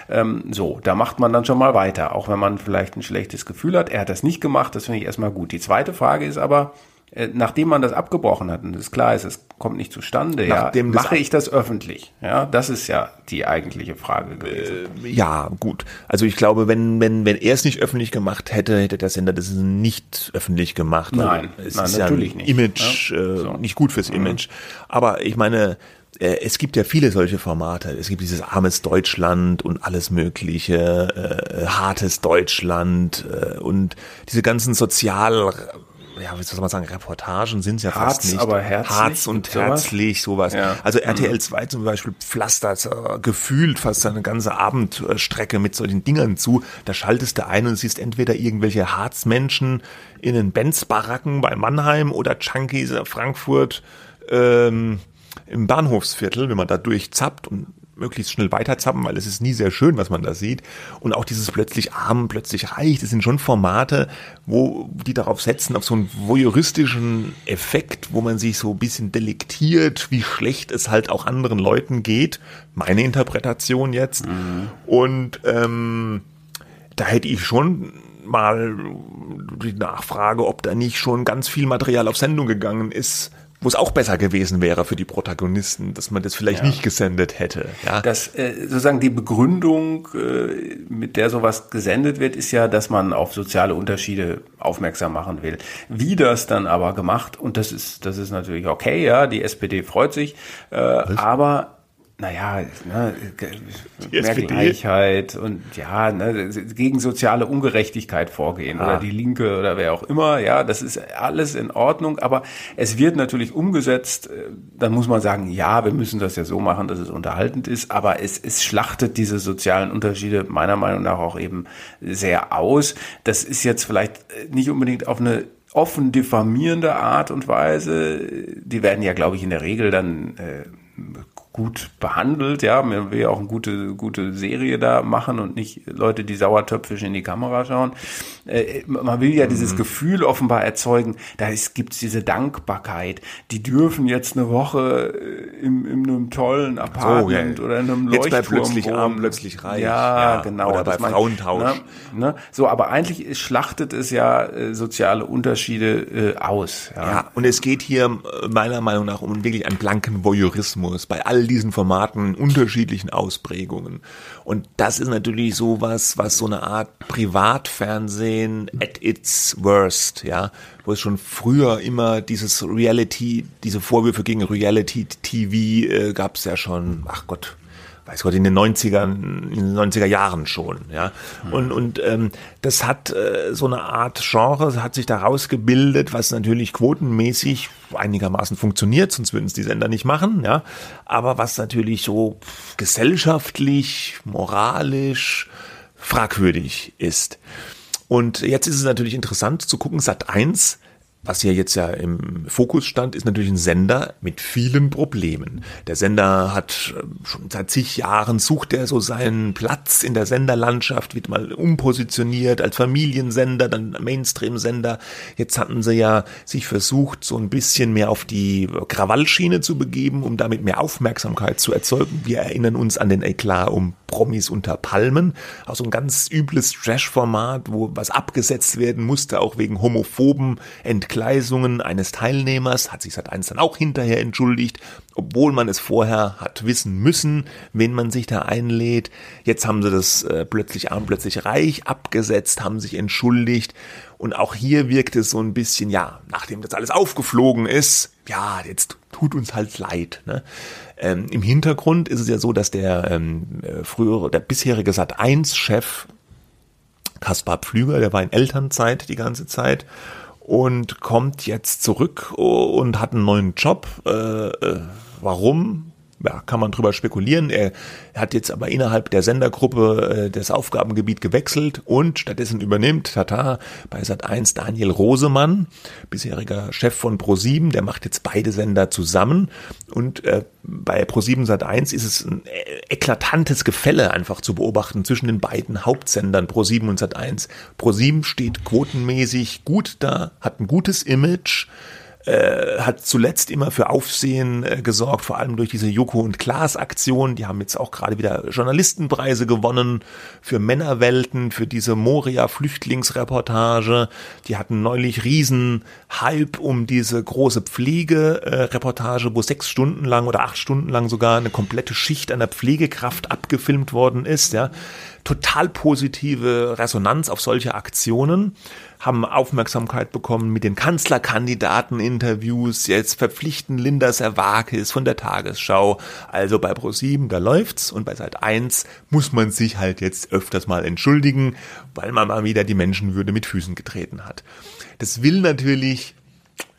Ähm, so, da macht man dann dann schon mal weiter, auch wenn man vielleicht ein schlechtes Gefühl hat. Er hat das nicht gemacht, das finde ich erstmal gut. Die zweite Frage ist aber, äh, nachdem man das abgebrochen hat und es klar ist, es kommt nicht zustande, nachdem ja, mache ich das öffentlich? Ja, das ist ja die eigentliche Frage gewesen. Äh, ja, gut. Also ich glaube, wenn, wenn, wenn er es nicht öffentlich gemacht hätte, hätte der Sender das nicht öffentlich gemacht. Nein, es nein ist natürlich ja nicht. Image, ja? Äh, so. nicht gut fürs mhm. Image. Mhm. Aber ich meine, es gibt ja viele solche Formate. Es gibt dieses armes Deutschland und alles mögliche, äh, hartes Deutschland äh, und diese ganzen sozial ja, wie soll man sagen, Reportagen sind ja Harz, fast nicht. aber herzlich. Harz und sowas? herzlich, sowas. Ja. Also RTL 2 zum Beispiel pflastert äh, gefühlt fast seine ganze Abendstrecke mit solchen Dingern zu. Da schaltest du ein und siehst entweder irgendwelche Harzmenschen in den Benz-Baracken bei Mannheim oder Junkies Frankfurt ähm, im Bahnhofsviertel, wenn man da durchzappt und möglichst schnell weiterzappen, weil es ist nie sehr schön, was man da sieht. Und auch dieses plötzlich arm, plötzlich reich, das sind schon Formate, wo die darauf setzen, auf so einen voyeuristischen Effekt, wo man sich so ein bisschen delektiert, wie schlecht es halt auch anderen Leuten geht. Meine Interpretation jetzt. Mhm. Und ähm, da hätte ich schon mal die Nachfrage, ob da nicht schon ganz viel Material auf Sendung gegangen ist, wo es auch besser gewesen wäre für die Protagonisten, dass man das vielleicht ja. nicht gesendet hätte. Ja. Das äh, sozusagen die Begründung, äh, mit der sowas gesendet wird, ist ja, dass man auf soziale Unterschiede aufmerksam machen will. Wie das dann aber gemacht und das ist das ist natürlich okay, ja, die SPD freut sich, äh, aber naja, ne, mehr Gleichheit und ja, ne, gegen soziale Ungerechtigkeit vorgehen ah. oder die Linke oder wer auch immer, ja, das ist alles in Ordnung, aber es wird natürlich umgesetzt, äh, dann muss man sagen, ja, wir müssen das ja so machen, dass es unterhaltend ist, aber es, es schlachtet diese sozialen Unterschiede meiner Meinung nach auch eben sehr aus. Das ist jetzt vielleicht äh, nicht unbedingt auf eine offen diffamierende Art und Weise. Die werden ja, glaube ich, in der Regel dann äh, gut behandelt, ja, man will ja auch eine gute, gute Serie da machen und nicht Leute, die sauertöpfisch in die Kamera schauen. Äh, man will ja mhm. dieses Gefühl offenbar erzeugen, da gibt es diese Dankbarkeit. Die dürfen jetzt eine Woche äh, im, in einem tollen Apartment so, ja. oder in einem Leuchtturm Jetzt plötzlich wohnen. arm, plötzlich reich. Ja, ja genau. Oder bei Frauentausch. Ne, ne? So, aber eigentlich schlachtet es ja äh, soziale Unterschiede äh, aus. Ja. ja, und es geht hier äh, meiner Meinung nach um wirklich einen blanken Voyeurismus bei all diesen Formaten unterschiedlichen Ausprägungen. Und das ist natürlich sowas, was so eine Art Privatfernsehen at its worst, ja, wo es schon früher immer dieses Reality, diese Vorwürfe gegen Reality TV äh, gab es ja schon, ach Gott, weiß Gott, in den 90ern, in den 90er Jahren schon, ja. Und, und ähm, das hat äh, so eine Art Genre, hat sich daraus gebildet, was natürlich quotenmäßig einigermaßen funktioniert, sonst würden es die Sender nicht machen, ja. Aber was natürlich so gesellschaftlich, moralisch fragwürdig ist. Und jetzt ist es natürlich interessant zu gucken, Sat 1 was hier jetzt ja im Fokus stand, ist natürlich ein Sender mit vielen Problemen. Der Sender hat ähm, schon seit zig Jahren sucht er so seinen Platz in der Senderlandschaft, wird mal umpositioniert als Familiensender, dann Mainstream-Sender. Jetzt hatten sie ja sich versucht, so ein bisschen mehr auf die Krawallschiene zu begeben, um damit mehr Aufmerksamkeit zu erzeugen. Wir erinnern uns an den Eklat um Promis unter Palmen, auch so ein ganz übles Trash-Format, wo was abgesetzt werden musste, auch wegen homophoben Entgleisungen eines Teilnehmers, hat sich seit eins dann auch hinterher entschuldigt, obwohl man es vorher hat wissen müssen, wen man sich da einlädt. Jetzt haben sie das äh, plötzlich arm, plötzlich reich abgesetzt, haben sich entschuldigt und auch hier wirkt es so ein bisschen, ja, nachdem das alles aufgeflogen ist, ja, jetzt tut uns halt leid. Ne? Ähm, Im Hintergrund ist es ja so, dass der ähm, äh, frühere, der bisherige Sat1-Chef Kaspar Pflüger, der war in Elternzeit die ganze Zeit und kommt jetzt zurück und hat einen neuen Job. Äh, äh, warum? Ja, kann man drüber spekulieren. Er hat jetzt aber innerhalb der Sendergruppe äh, das Aufgabengebiet gewechselt und stattdessen übernimmt Tata bei Sat1 Daniel Rosemann, bisheriger Chef von Pro7, der macht jetzt beide Sender zusammen und äh, bei Pro7 Sat1 ist es ein äh, eklatantes Gefälle einfach zu beobachten zwischen den beiden Hauptsendern Pro7 und Sat1. Pro7 steht quotenmäßig gut da, hat ein gutes Image, äh, hat zuletzt immer für Aufsehen äh, gesorgt, vor allem durch diese Joko und Klaas Aktion. Die haben jetzt auch gerade wieder Journalistenpreise gewonnen für Männerwelten, für diese Moria Flüchtlingsreportage. Die hatten neulich riesen Hype um diese große Pflegereportage, wo sechs Stunden lang oder acht Stunden lang sogar eine komplette Schicht einer Pflegekraft abgefilmt worden ist, ja total positive Resonanz auf solche Aktionen, haben Aufmerksamkeit bekommen mit den Kanzlerkandidaten-Interviews, jetzt verpflichten Linda Servakis von der Tagesschau. Also bei Pro7, da läuft's und bei Seit 1 muss man sich halt jetzt öfters mal entschuldigen, weil man mal wieder die Menschenwürde mit Füßen getreten hat. Das will natürlich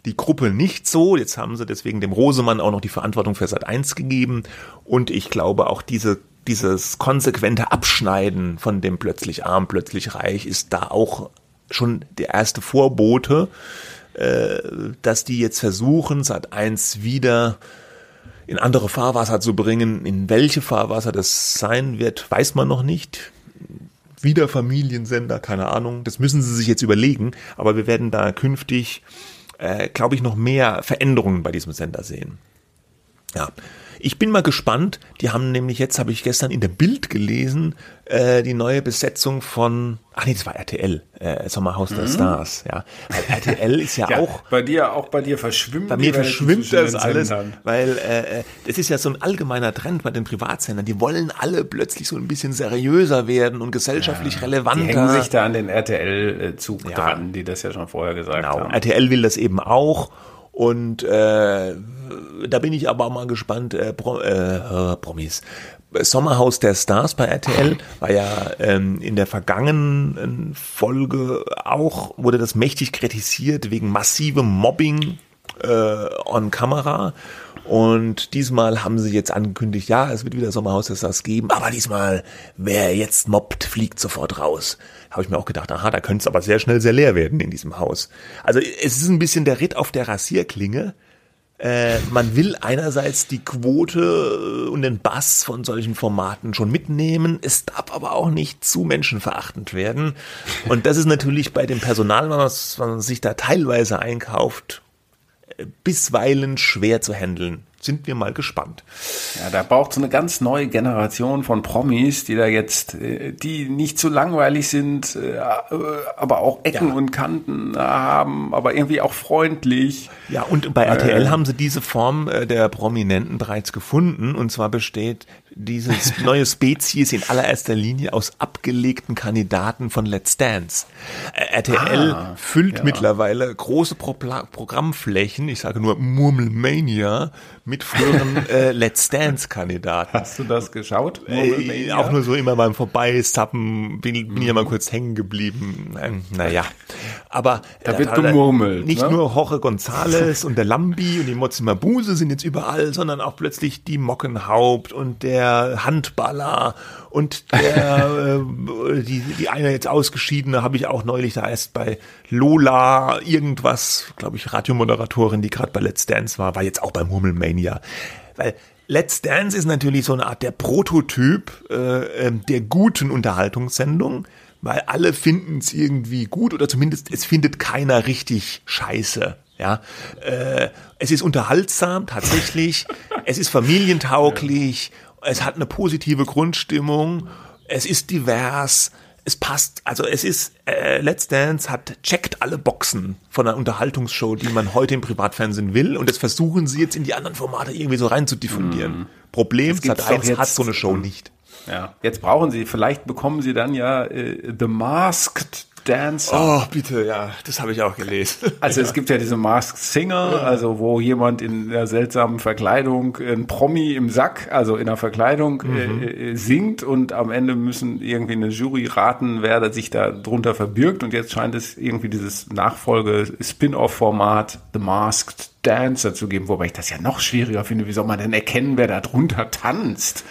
die Gruppe nicht so. Jetzt haben sie deswegen dem Rosemann auch noch die Verantwortung für Sat 1 gegeben. Und ich glaube, auch diese dieses konsequente Abschneiden von dem plötzlich arm, plötzlich reich ist da auch schon der erste Vorbote, äh, dass die jetzt versuchen, seit eins wieder in andere Fahrwasser zu bringen. In welche Fahrwasser das sein wird, weiß man noch nicht. Wieder Familiensender, keine Ahnung. Das müssen sie sich jetzt überlegen. Aber wir werden da künftig, äh, glaube ich, noch mehr Veränderungen bei diesem Sender sehen. Ja. Ich bin mal gespannt. Die haben nämlich jetzt, habe ich gestern in der Bild gelesen, äh, die neue Besetzung von, ach nee, das war RTL, äh, Sommerhaus mhm. der Stars. Ja, weil RTL ist ja, ja, auch. Bei dir, auch bei dir verschwimmt. Bei mir verschwimmt das alles, Sendern. weil äh, äh, das ist ja so ein allgemeiner Trend bei den Privatsendern. Die wollen alle plötzlich so ein bisschen seriöser werden und gesellschaftlich ja, relevanter. Die hängen sich da an den RTL-Zug ja. dran, die das ja schon vorher gesagt genau. haben. RTL will das eben auch. Und äh, da bin ich aber auch mal gespannt, äh, Pro, äh, Promis. Sommerhaus der Stars bei RTL war ja ähm, in der vergangenen Folge auch, wurde das mächtig kritisiert wegen massivem Mobbing äh, on Kamera. Und diesmal haben sie jetzt angekündigt, ja, es wird wieder Sommerhaus der Stars geben, aber diesmal, wer jetzt mobbt, fliegt sofort raus. Habe ich mir auch gedacht, aha, da könnte es aber sehr schnell sehr leer werden in diesem Haus. Also es ist ein bisschen der Ritt auf der Rasierklinge. Äh, man will einerseits die Quote und den Bass von solchen Formaten schon mitnehmen, es darf aber auch nicht zu menschenverachtend werden. Und das ist natürlich bei dem Personal, was man sich da teilweise einkauft, bisweilen schwer zu handeln. sind wir mal gespannt. Ja, da braucht es eine ganz neue Generation von Promis, die da jetzt, äh, die nicht zu langweilig sind, äh, aber auch Ecken ja. und Kanten haben, aber irgendwie auch freundlich. Ja, und bei RTL äh, haben sie diese Form der Prominenten bereits gefunden. Und zwar besteht diese neue Spezies in allererster Linie aus abgelegten Kandidaten von Let's Dance. RTL ah, füllt ja. mittlerweile große Pro Programmflächen, ich sage nur Murmelmania, mit früheren äh, Let's Dance-Kandidaten. Hast du das geschaut? Äh, auch nur so immer beim Vorbeisappen bin, bin ich ja mal kurz hängen geblieben. Ähm, naja, aber da wird gemurmelt. Nicht ne? nur Jorge González und der Lambi und die Mozimabuse sind jetzt überall, sondern auch plötzlich die Mockenhaupt und der Handballer und der, äh, die, die eine jetzt ausgeschiedene habe ich auch neulich da erst bei Lola irgendwas, glaube ich, Radiomoderatorin, die gerade bei Let's Dance war, war jetzt auch beim Hummelmania. Weil Let's Dance ist natürlich so eine Art der Prototyp äh, ähm, der guten Unterhaltungssendung, weil alle finden es irgendwie gut oder zumindest es findet keiner richtig scheiße. Ja, äh, es ist unterhaltsam tatsächlich, es ist familientauglich es hat eine positive Grundstimmung, es ist divers, es passt, also es ist, äh, Let's Dance hat, checkt alle Boxen von einer Unterhaltungsshow, die man heute im Privatfernsehen will und das versuchen sie jetzt in die anderen Formate irgendwie so rein zu diffundieren. Mhm. Problem, Sat 1 hat so eine Show nicht. Ja, jetzt brauchen sie, vielleicht bekommen sie dann ja äh, The Masked Dancer. Oh, bitte, ja, das habe ich auch gelesen. Also ja. es gibt ja diese Masked Singer, also wo jemand in der seltsamen Verkleidung, ein Promi im Sack, also in der Verkleidung mhm. äh, singt und am Ende müssen irgendwie eine Jury raten, wer sich da drunter verbirgt und jetzt scheint es irgendwie dieses Nachfolge-Spin-off-Format The Masked Dancer zu geben, wobei ich das ja noch schwieriger finde. Wie soll man denn erkennen, wer da drunter tanzt?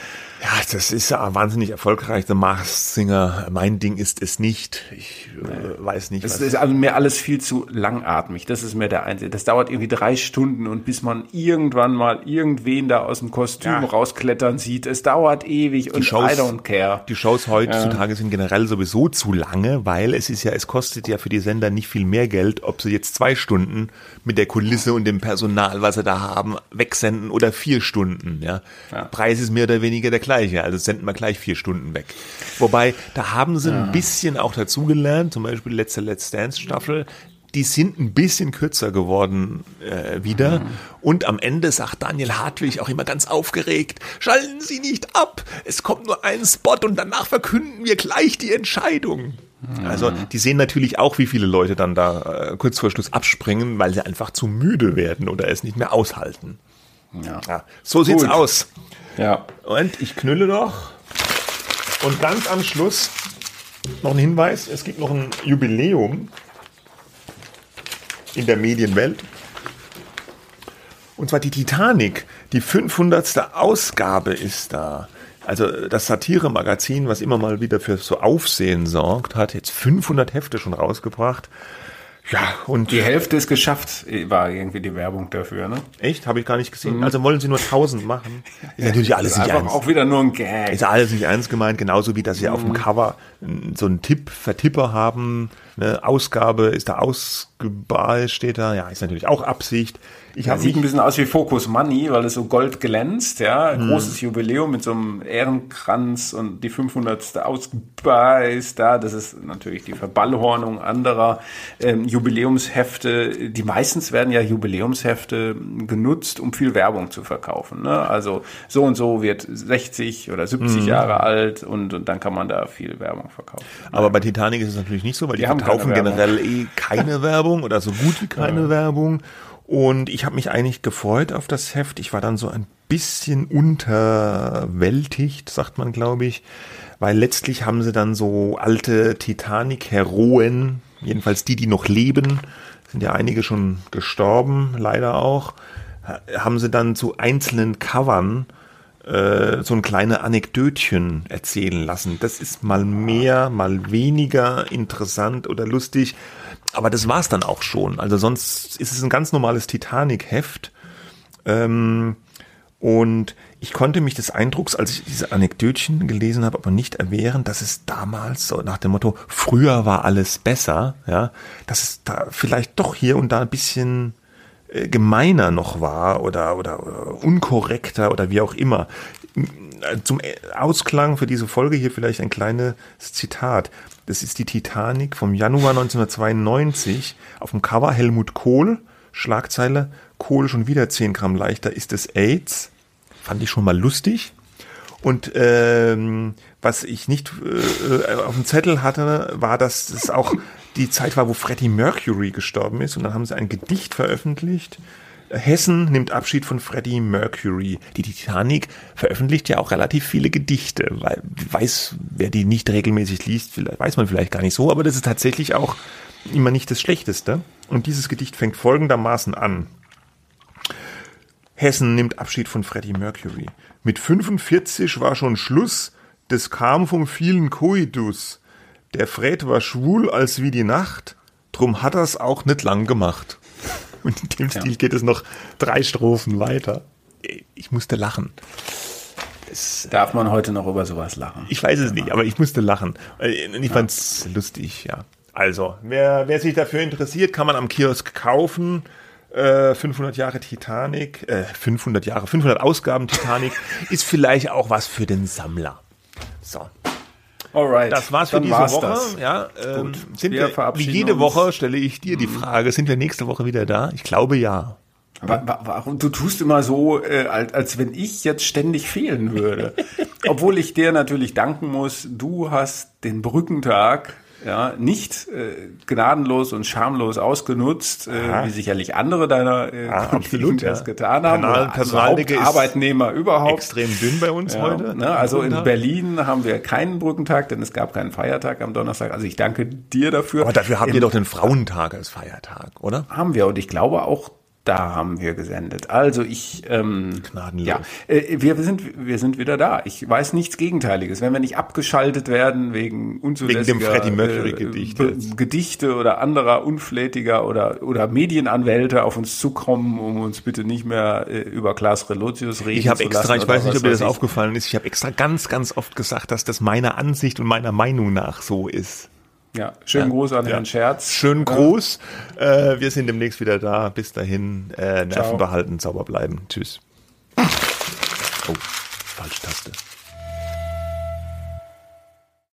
Ja, das ist ja wahnsinnig erfolgreich. The Masked Singer. Mein Ding ist es nicht. Ich äh, weiß nicht. Es ist also mir alles viel zu langatmig. Das ist mir der einzige. Das dauert irgendwie drei Stunden und bis man irgendwann mal irgendwen da aus dem Kostüm ja. rausklettern sieht. Es dauert ewig die und Shows, I don't care. Die Shows heutzutage ja. sind generell sowieso zu lange, weil es ist ja, es kostet ja für die Sender nicht viel mehr Geld, ob sie jetzt zwei Stunden mit der Kulisse und dem Personal, was sie da haben, wegsenden oder vier Stunden. Ja. ja. Preis ist mehr oder weniger der gleiche gleiche, also senden wir gleich vier Stunden weg. Wobei, da haben sie ja. ein bisschen auch dazugelernt, zum Beispiel letzte Let's Dance Staffel, die sind ein bisschen kürzer geworden äh, wieder. Mhm. Und am Ende sagt Daniel Hartwig auch immer ganz aufgeregt, schalten Sie nicht ab, es kommt nur ein Spot und danach verkünden wir gleich die Entscheidung. Also die sehen natürlich auch, wie viele Leute dann da äh, kurz vor Schluss abspringen, weil sie einfach zu müde werden oder es nicht mehr aushalten. Ja. ja so Gut. sieht's aus. Ja. Und ich knülle noch. Und ganz am Schluss noch ein Hinweis: Es gibt noch ein Jubiläum in der Medienwelt. Und zwar die Titanic. Die 500. Ausgabe ist da. Also das Satire-Magazin, was immer mal wieder für so Aufsehen sorgt, hat jetzt 500 Hefte schon rausgebracht. Ja, und die Hälfte ist geschafft, war irgendwie die Werbung dafür, ne? Echt? Habe ich gar nicht gesehen. Mhm. Also wollen sie nur 1000 machen? Ist natürlich alles ist nicht ernst. auch wieder nur ein Gag. Ist alles nicht ernst gemeint, genauso wie dass sie mhm. auf dem mhm. Cover so einen Tipp, Vertipper haben. Eine Ausgabe ist da ausgebar, steht da. Ja, ist natürlich auch Absicht. Ich ja, sieht ein bisschen aus wie Focus Money, weil es so gold glänzt, ja. Hm. Großes Jubiläum mit so einem Ehrenkranz und die 500. Ausgabe ist da. Das ist natürlich die Verballhornung anderer ähm, Jubiläumshefte. Die meistens werden ja Jubiläumshefte genutzt, um viel Werbung zu verkaufen. Ne? Also so und so wird 60 oder 70 hm. Jahre alt und, und dann kann man da viel Werbung verkaufen. Aber bei Titanic ist es natürlich nicht so, weil die, die verkaufen generell eh keine Werbung oder so gut wie keine ja. Werbung. Und ich habe mich eigentlich gefreut auf das Heft. Ich war dann so ein bisschen unterwältigt, sagt man, glaube ich, weil letztlich haben sie dann so alte Titanic-Heroen, jedenfalls die, die noch leben, sind ja einige schon gestorben, leider auch, haben sie dann zu einzelnen Covern äh, so ein kleine Anekdötchen erzählen lassen. Das ist mal mehr, mal weniger interessant oder lustig. Aber das war's dann auch schon. Also sonst ist es ein ganz normales Titanic-Heft. Ähm, und ich konnte mich des Eindrucks, als ich diese Anekdötchen gelesen habe, aber nicht erwehren, dass es damals so nach dem Motto, früher war alles besser, ja, dass es da vielleicht doch hier und da ein bisschen äh, gemeiner noch war oder, oder, oder unkorrekter oder wie auch immer. Zum Ausklang für diese Folge hier vielleicht ein kleines Zitat. Das ist die Titanic vom Januar 1992. Auf dem Cover Helmut Kohl, Schlagzeile, Kohl schon wieder 10 Gramm leichter, ist es AIDS? Fand ich schon mal lustig. Und ähm, was ich nicht äh, auf dem Zettel hatte, war, dass es auch die Zeit war, wo Freddie Mercury gestorben ist. Und dann haben sie ein Gedicht veröffentlicht. Hessen nimmt Abschied von Freddie Mercury. Die Titanic veröffentlicht ja auch relativ viele Gedichte. Weil, weiß, wer die nicht regelmäßig liest, weiß man vielleicht gar nicht so, aber das ist tatsächlich auch immer nicht das Schlechteste. Und dieses Gedicht fängt folgendermaßen an. Hessen nimmt Abschied von Freddie Mercury. Mit 45 war schon Schluss, das kam vom vielen Koitus. Der Fred war schwul als wie die Nacht, drum hat er's auch nicht lang gemacht. Und in dem Stil ja. geht es noch drei Strophen weiter. Ich musste lachen. Das, Darf man heute noch über sowas lachen? Ich weiß es nicht, aber ich musste lachen. Ich ja. fand's lustig, ja. Also, wer, wer sich dafür interessiert, kann man am Kiosk kaufen. 500 äh, Jahre Titanic, äh, 500 Jahre, 500 Ausgaben Titanic ist vielleicht auch was für den Sammler. So. Alright. Das war's für Dann diese war's Woche. Das. Ja, ähm, sind wir, wir wie jede uns. Woche stelle ich dir die mhm. Frage, sind wir nächste Woche wieder da? Ich glaube ja. Warum? Du tust immer so, äh, als, als wenn ich jetzt ständig fehlen würde. Obwohl ich dir natürlich danken muss, du hast den Brückentag ja, nicht äh, gnadenlos und schamlos ausgenutzt, äh, wie sicherlich andere deiner äh, ah, absolut, das ja. getan haben. Personal, Personaldecke Arbeitnehmer überhaupt. Extrem dünn bei uns ja, heute. Ne, also in Berlin haben wir keinen Brückentag, denn es gab keinen Feiertag am Donnerstag. Also ich danke dir dafür. Aber dafür habt ihr doch den Frauentag als Feiertag, oder? Haben wir und ich glaube auch da haben wir gesendet. Also ich, ähm, Gnadenlos. ja, äh, wir sind, wir sind wieder da. Ich weiß nichts Gegenteiliges. Wenn wir nicht abgeschaltet werden wegen unzulässiger wegen dem Freddie Mercury Gedicht äh, Gedichte oder anderer unflätiger oder oder Medienanwälte auf uns zukommen, um uns bitte nicht mehr äh, über Klaas Relotius reden ich hab zu extra, lassen. Ich weiß nicht, ob dir das aufgefallen ist. Ich habe extra ganz, ganz oft gesagt, dass das meiner Ansicht und meiner Meinung nach so ist. Ja, schönen. Gruß an ja. Herrn Scherz. Schönen Gruß. Äh, wir sind demnächst wieder da. Bis dahin, äh, Nerven Ciao. behalten, sauber bleiben. Tschüss. Oh, falsche Taste.